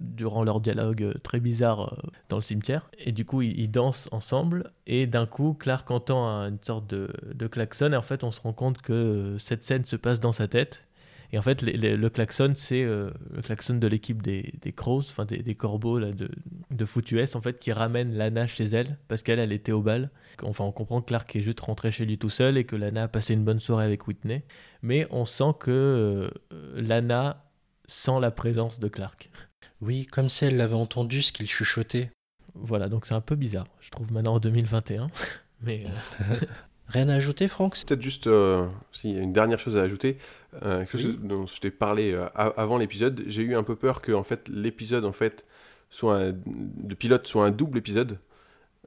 durant leur dialogue très bizarre euh, dans le cimetière. Et du coup, ils, ils dansent ensemble. Et d'un coup, Clark entend un- une sorte de, de klaxon. Et en fait, on se rend compte que euh, cette scène se passe dans sa tête. Et en fait, les- les- le klaxon, c'est euh, le klaxon de l'équipe des, des Crows, enfin des, des corbeaux là, de, de Foot US, en fait, qui ramène Lana chez elle, parce qu'elle, elle était au bal. Enfin, on comprend que Clark est juste rentré chez lui tout seul et que Lana a passé une bonne soirée avec Whitney. Mais on sent que euh, Lana sent la présence de Clark. Oui, comme si elle l'avait entendu ce qu'il chuchotait. Voilà, donc c'est un peu bizarre, je trouve, maintenant en 2021. Mais euh, Rien à ajouter, Franck? Peut-être juste, euh, s'il y a une dernière chose à ajouter, euh, quelque chose dont je t'ai parlé euh, avant l'épisode, j'ai eu un peu peur que en fait, l'épisode en fait, soit un, le pilote soit un double épisode.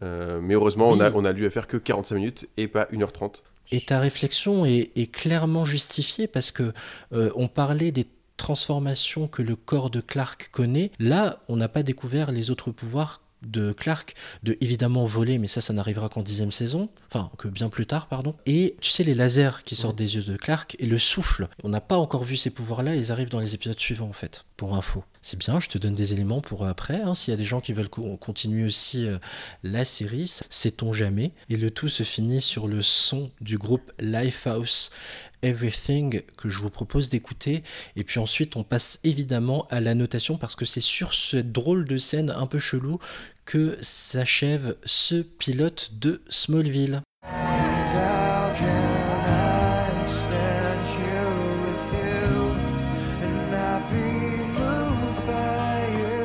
Euh, mais heureusement, on, a, on a dû faire que 45 minutes et pas 1h30. Et ta réflexion est, est clairement justifiée parce que euh, on parlait des transformations que le corps de Clark connaît. Là, on n'a pas découvert les autres pouvoirs de Clark, de évidemment voler, mais ça, ça n'arrivera qu'en dixième saison, enfin que bien plus tard, pardon. Et tu sais les lasers qui sortent des yeux de Clark et le souffle. On n'a pas encore vu ces pouvoirs-là, ils arrivent dans les épisodes suivants en fait. Pour info, c'est bien. Je te donne des éléments pour après. hein, S'il y a des gens qui veulent co- continuer aussi euh, la série, sait-on jamais. Et le tout se finit sur le son du groupe Lifehouse Everything que je vous propose d'écouter. Et puis ensuite, on passe évidemment à la notation parce que c'est sur cette drôle de scène un peu chelou que s'achève ce pilote de Smallville.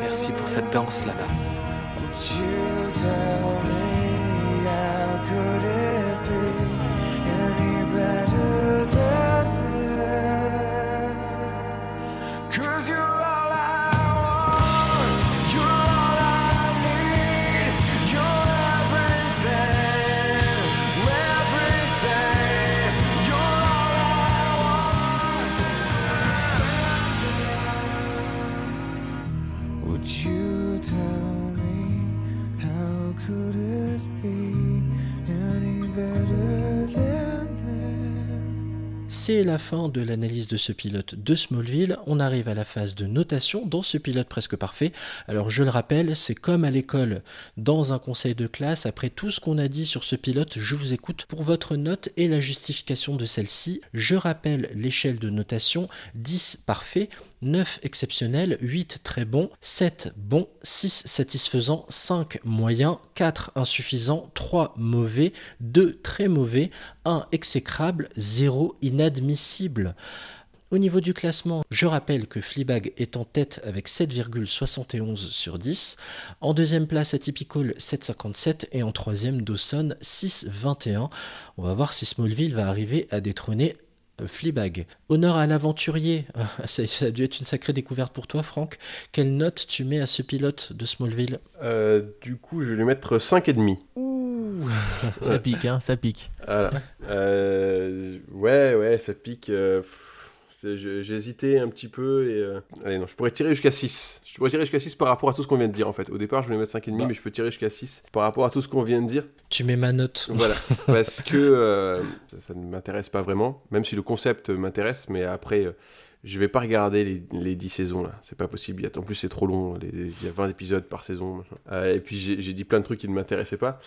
Merci pour cette danse, Lana. C'est la fin de l'analyse de ce pilote de Smallville. On arrive à la phase de notation dans ce pilote presque parfait. Alors je le rappelle, c'est comme à l'école, dans un conseil de classe. Après tout ce qu'on a dit sur ce pilote, je vous écoute pour votre note et la justification de celle-ci. Je rappelle l'échelle de notation 10 parfait. 9 exceptionnel, 8 très bon, 7 bon, 6 satisfaisant, 5 moyen, 4 insuffisant, 3 mauvais, 2 très mauvais, 1 exécrable, 0 inadmissible. Au niveau du classement, je rappelle que Fleabag est en tête avec 7,71 sur 10. En deuxième place, Atypical 7,57 et en troisième, Dawson 6,21. On va voir si Smallville va arriver à détrôner Fleabag. Honneur à l'aventurier. Ça, ça a dû être une sacrée découverte pour toi, Franck. Quelle note tu mets à ce pilote de Smallville? Euh, du coup, je vais lui mettre 5,5. ça pique, hein, ça pique. Voilà. Euh, ouais, ouais, ça pique. euh, pff, hésité un petit peu et. euh, Allez, non, je pourrais tirer jusqu'à 6. Je pourrais tirer jusqu'à 6 par rapport à tout ce qu'on vient de dire en fait. Au départ, je voulais mettre 5,5, Bah. mais je peux tirer jusqu'à 6 par rapport à tout ce qu'on vient de dire. Tu mets ma note. Voilà. Parce que euh, ça, ça ne m'intéresse pas vraiment, même si le concept m'intéresse, mais après. euh, je vais pas regarder les, les 10 saisons là, c'est pas possible. En plus, c'est trop long, il y a 20 épisodes par saison. Euh, et puis, j'ai dit plein de trucs qui ne m'intéressaient pas,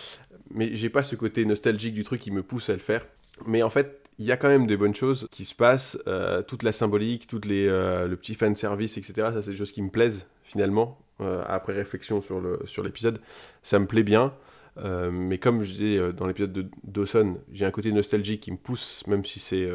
mais j'ai pas ce côté nostalgique du truc qui me pousse à le faire. Mais en fait, il y a quand même des bonnes choses qui se passent, euh, toute la symbolique, les, euh, le petit fan service, etc. Ça, c'est des choses qui me plaisent finalement, euh, après réflexion sur le sur l'épisode. Ça me plaît bien. Euh, mais comme je disais dans l'épisode de Dawson, j'ai un côté nostalgique qui me pousse, même si c'est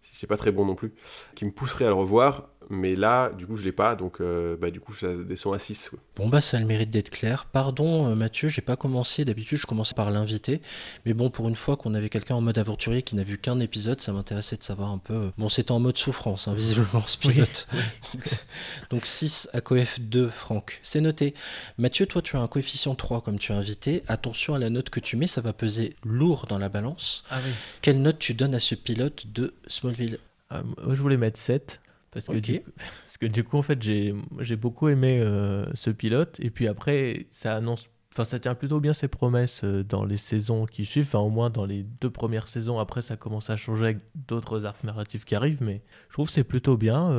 si c'est pas très bon non plus, qui me pousserait à le revoir. Mais là, du coup, je l'ai pas, donc euh, bah, du coup, ça descend à 6. quoi. Bon bah ça a le mérite d'être clair. Pardon euh, Mathieu, j'ai pas commencé. D'habitude je commençais par l'invité, mais bon pour une fois qu'on avait quelqu'un en mode aventurier qui n'a vu qu'un épisode, ça m'intéressait de savoir un peu. euh, Bon c'était en mode souffrance, hein, visiblement ce pilote. Donc 6 à coef 2 Franck, c'est noté. Mathieu, toi tu as un coefficient 3 comme tu as invité. Attention à la note que tu mets, ça va peser lourd dans la balance. Ah oui. Quelle note tu donnes à ce pilote de Smallville? Moi, je voulais mettre 7. Parce que, du, parce que du coup, en fait, j'ai j'ai beaucoup aimé euh, ce pilote. Et puis après, ça annonce Enfin, ça tient plutôt bien ses promesses euh, dans les saisons qui suivent. Enfin, au moins dans les deux premières saisons. Après, ça commence à changer avec d'autres arcs narratifs qui arrivent. Mais je trouve que c'est plutôt bien.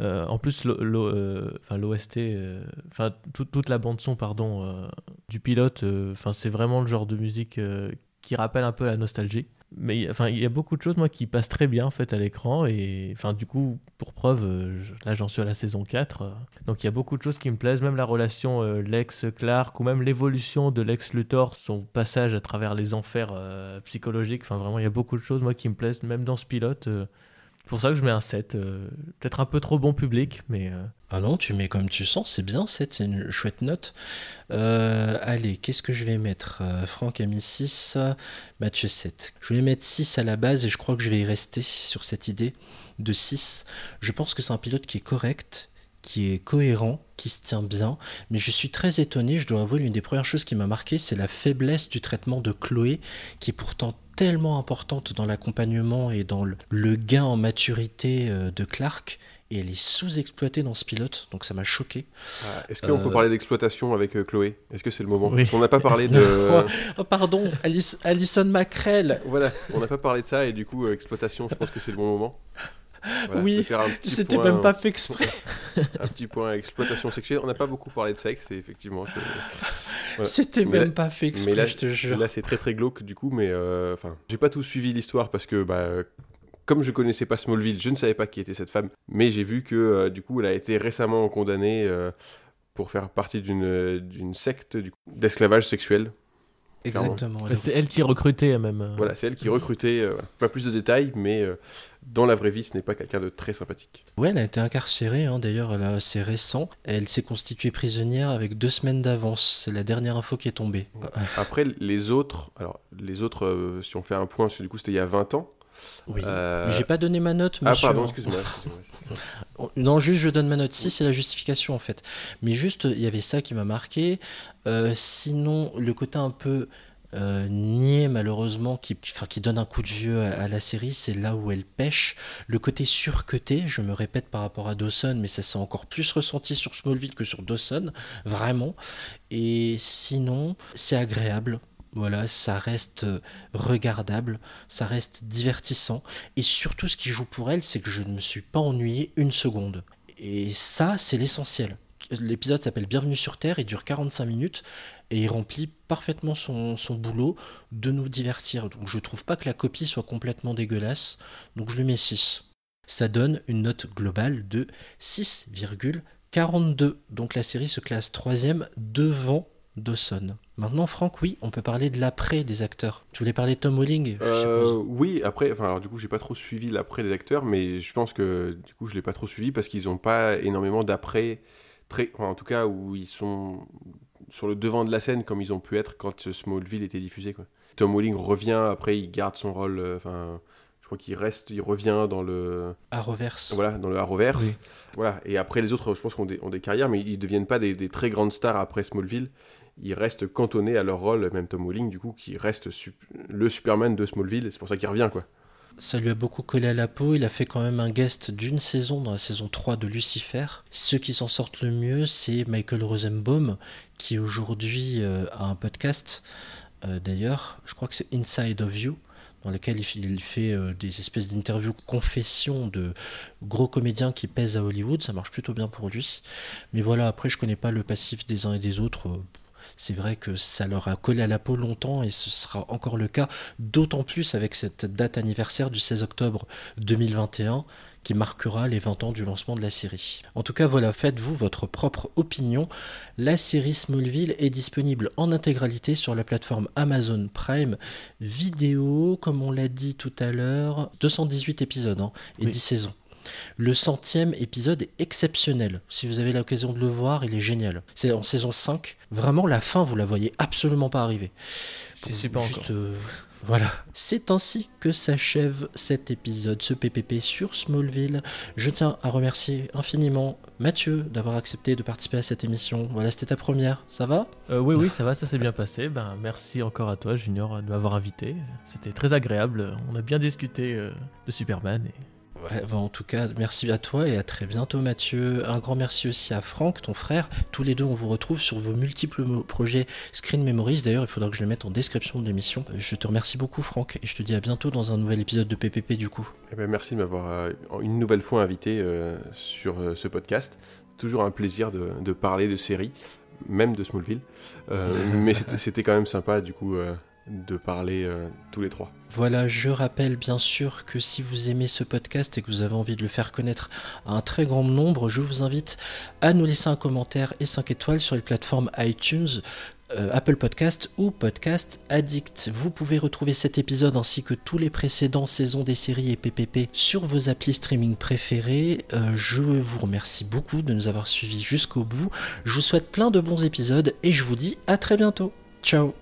euh, en plus, l'OST, enfin, tout- toute la bande-son, pardon, du pilote, enfin, c'est vraiment le genre de musique qui rappelle un peu la nostalgie. Mais enfin, il y a beaucoup de choses moi qui passent très bien en fait à l'écran. Et enfin du coup pour preuve euh, là j'en suis à la saison 4 euh, donc il y a beaucoup de choses qui me plaisent. Même la relation euh, Lex Clark ou même l'évolution de Lex Luthor son passage à travers les enfers psychologiques. Enfin vraiment il y a beaucoup de choses moi qui me plaisent. Même dans ce pilote c'est pour ça que je mets un 7 euh, peut-être un peu trop bon public mais euh, Ah non, tu mets comme tu sens, c'est bien, 7, c'est une chouette note. Euh, allez, qu'est-ce que je vais mettre Franck a mis 6, Mathieu 7. Je vais mettre 6 à la base et je crois que je vais y rester sur cette idée de 6. Je pense que c'est un pilote qui est correct, qui est cohérent, qui se tient bien, mais je suis très étonné, je dois avouer, l'une des premières choses qui m'a marqué, c'est la faiblesse du traitement de Chloé, qui est pourtant tellement importante dans l'accompagnement et dans le, gain en maturité euh, de Clark, et elle est sous-exploitée dans ce pilote, donc ça m'a choqué. Ah, Est-ce qu'on peut Euh, parler d'exploitation avec euh, Chloé? Est-ce que c'est le moment? Oui. Qu'on n'a pas parlé de. oh, pardon, Alice, Alison Macrel. Voilà, on n'a pas parlé de ça et du coup, euh, exploitation, je pense que c'est le bon moment. Voilà, Oui, c'était même pas fait exprès. un petit point exploitation sexuelle. On n'a pas beaucoup parlé de sexe, et effectivement. je- voilà. C'était même là- pas fait exprès, mais là, je te jure. Là, c'est très très glauque du coup, mais euh, enfin, j'ai pas tout suivi l'histoire parce que bah. Comme je connaissais pas Smallville, je ne savais pas qui était cette femme, mais j'ai vu que euh, du coup elle a été récemment condamnée euh, pour faire partie d'une secte d'esclavage sexuel. Exactement. c'est elle qui recrutait même euh, Voilà, c'est elle qui recrutait, euh, pas plus de détails, mais euh, dans la vraie vie, ce n'est pas quelqu'un de très sympathique. Ouais, elle a été incarcérée, hein, d'ailleurs, là, c'est récent. Elle s'est constituée prisonnière avec deux semaines d'avance. C'est la dernière info qui est tombée. Après, les autres, alors les autres, euh, si on fait un point, parce que du coup c'était il y a 20 ans. Oui, Euh, j'ai pas donné ma note, Ah, monsieur. pardon, hein. excuse-moi. Non, juste je donne ma note 6, c'est la justification en fait. Mais juste, il y avait ça qui m'a marqué. Euh, sinon, le côté un peu euh, niais malheureusement, qui, qui- enfin, qui donne un coup de vieux à, à la série, c'est là où elle pêche. Le côté surcuté, je me répète par rapport à Dawson, mais ça s'est encore plus ressenti sur Smallville que sur Dawson, vraiment. Et sinon, c'est agréable. Voilà, ça reste euh, regardable, ça reste divertissant. Et surtout, ce qui joue pour elle, c'est que je ne me suis pas ennuyé une seconde. Et ça, c'est l'essentiel. L'épisode s'appelle Bienvenue sur Terre, il dure 45 minutes et il remplit parfaitement son, boulot de nous divertir. Donc je trouve pas que la copie soit complètement dégueulasse, donc je lui mets 6. Ça donne une note globale de 6,42. Donc la série se classe troisième devant Dawson. Maintenant, Franck, oui, on peut parler de l'après des acteurs. Tu voulais parler de Tom Welling Euh, oui, après, enfin, alors, du coup, j'ai pas trop suivi l'après des acteurs, mais je pense que du coup, je l'ai pas trop suivi parce qu'ils ont pas énormément d'après, très, enfin, en tout cas, où ils sont sur le devant de la scène comme ils ont pu être quand Smallville était diffusé. Quoi. Tom Welling revient, après, il garde son rôle, euh, enfin. je crois qu'il reste, il revient dans le Arrowverse. Voilà, dans le Arrowverse. Oui. Voilà. Et après les autres, je pense qu'on des, ont des carrières, mais ils deviennent pas des, des très grandes stars après Smallville. Ils restent cantonnés à leur rôle, même Tom Welling, du coup, qui reste le Superman de Smallville. C'est pour ça qu'il revient, quoi. Ça lui a beaucoup collé à la peau. Il a fait quand même un guest d'une saison dans la saison 3 de Lucifer. Ceux qui s'en sortent le mieux, c'est Michael Rosenbaum, qui aujourd'hui euh, a un podcast. euh, D'ailleurs, je crois que c'est Inside of You, dans lequel il fait euh, des espèces d'interviews confessions de gros comédiens qui pèsent à Hollywood. Ça marche plutôt bien pour lui. Mais voilà, après, je connais pas le passif des uns et des autres. C'est vrai que ça leur a collé à la peau longtemps et ce sera encore le cas, d'autant plus avec cette date anniversaire du 16 octobre 2021 qui marquera les 20 ans du lancement de la série. En tout cas, voilà, faites-vous votre propre opinion. La série Smallville est disponible en intégralité sur la plateforme Amazon Prime Vidéo, comme on l'a dit tout à l'heure, 218 épisodes hein, et Oui. 10 saisons. Le centième épisode est exceptionnel. Si vous avez l'occasion de le voir, il est génial. C'est en saison 5. Vraiment, la fin, vous la voyez absolument pas arriver. J'y suis pas Juste, encore. euh, voilà. C'est ainsi que s'achève cet épisode, ce PPP sur Smallville. Je tiens à remercier infiniment Mathieu d'avoir accepté de participer à cette émission. Voilà, c'était ta première. Ça va? Euh, oui, oui, ça va, ça s'est bien passé. Ben, merci encore à toi, Junior, de m'avoir invité. C'était très agréable. On a bien discuté euh, de Superman. Et... Ouais, bah, en tout cas, merci à toi et à très bientôt Mathieu. Un grand merci aussi à Franck, ton frère. Tous les deux, on vous retrouve sur vos multiples projets Screen Memories. D'ailleurs, il faudra que je les mette en description de l'émission. Je te remercie beaucoup Franck et je te dis à bientôt dans un nouvel épisode de PPP du coup. Eh ben, merci de m'avoir euh, une nouvelle fois invité euh, sur euh, ce podcast. Toujours un plaisir de, de parler de séries, même de Smallville. Mais c'était quand même sympa du coup de parler euh, tous les trois. Voilà, je rappelle bien sûr que si vous aimez ce podcast et que vous avez envie de le faire connaître à un très grand nombre, je vous invite à nous laisser un commentaire et 5 étoiles sur les plateformes iTunes, euh, Apple Podcast ou Podcast Addict. Vous pouvez retrouver cet épisode ainsi que tous les précédents saisons des séries et PPP sur vos applis streaming préférés. Euh, je vous remercie beaucoup de nous avoir suivis jusqu'au bout. Je vous souhaite plein de bons épisodes et je vous dis à très bientôt. Ciao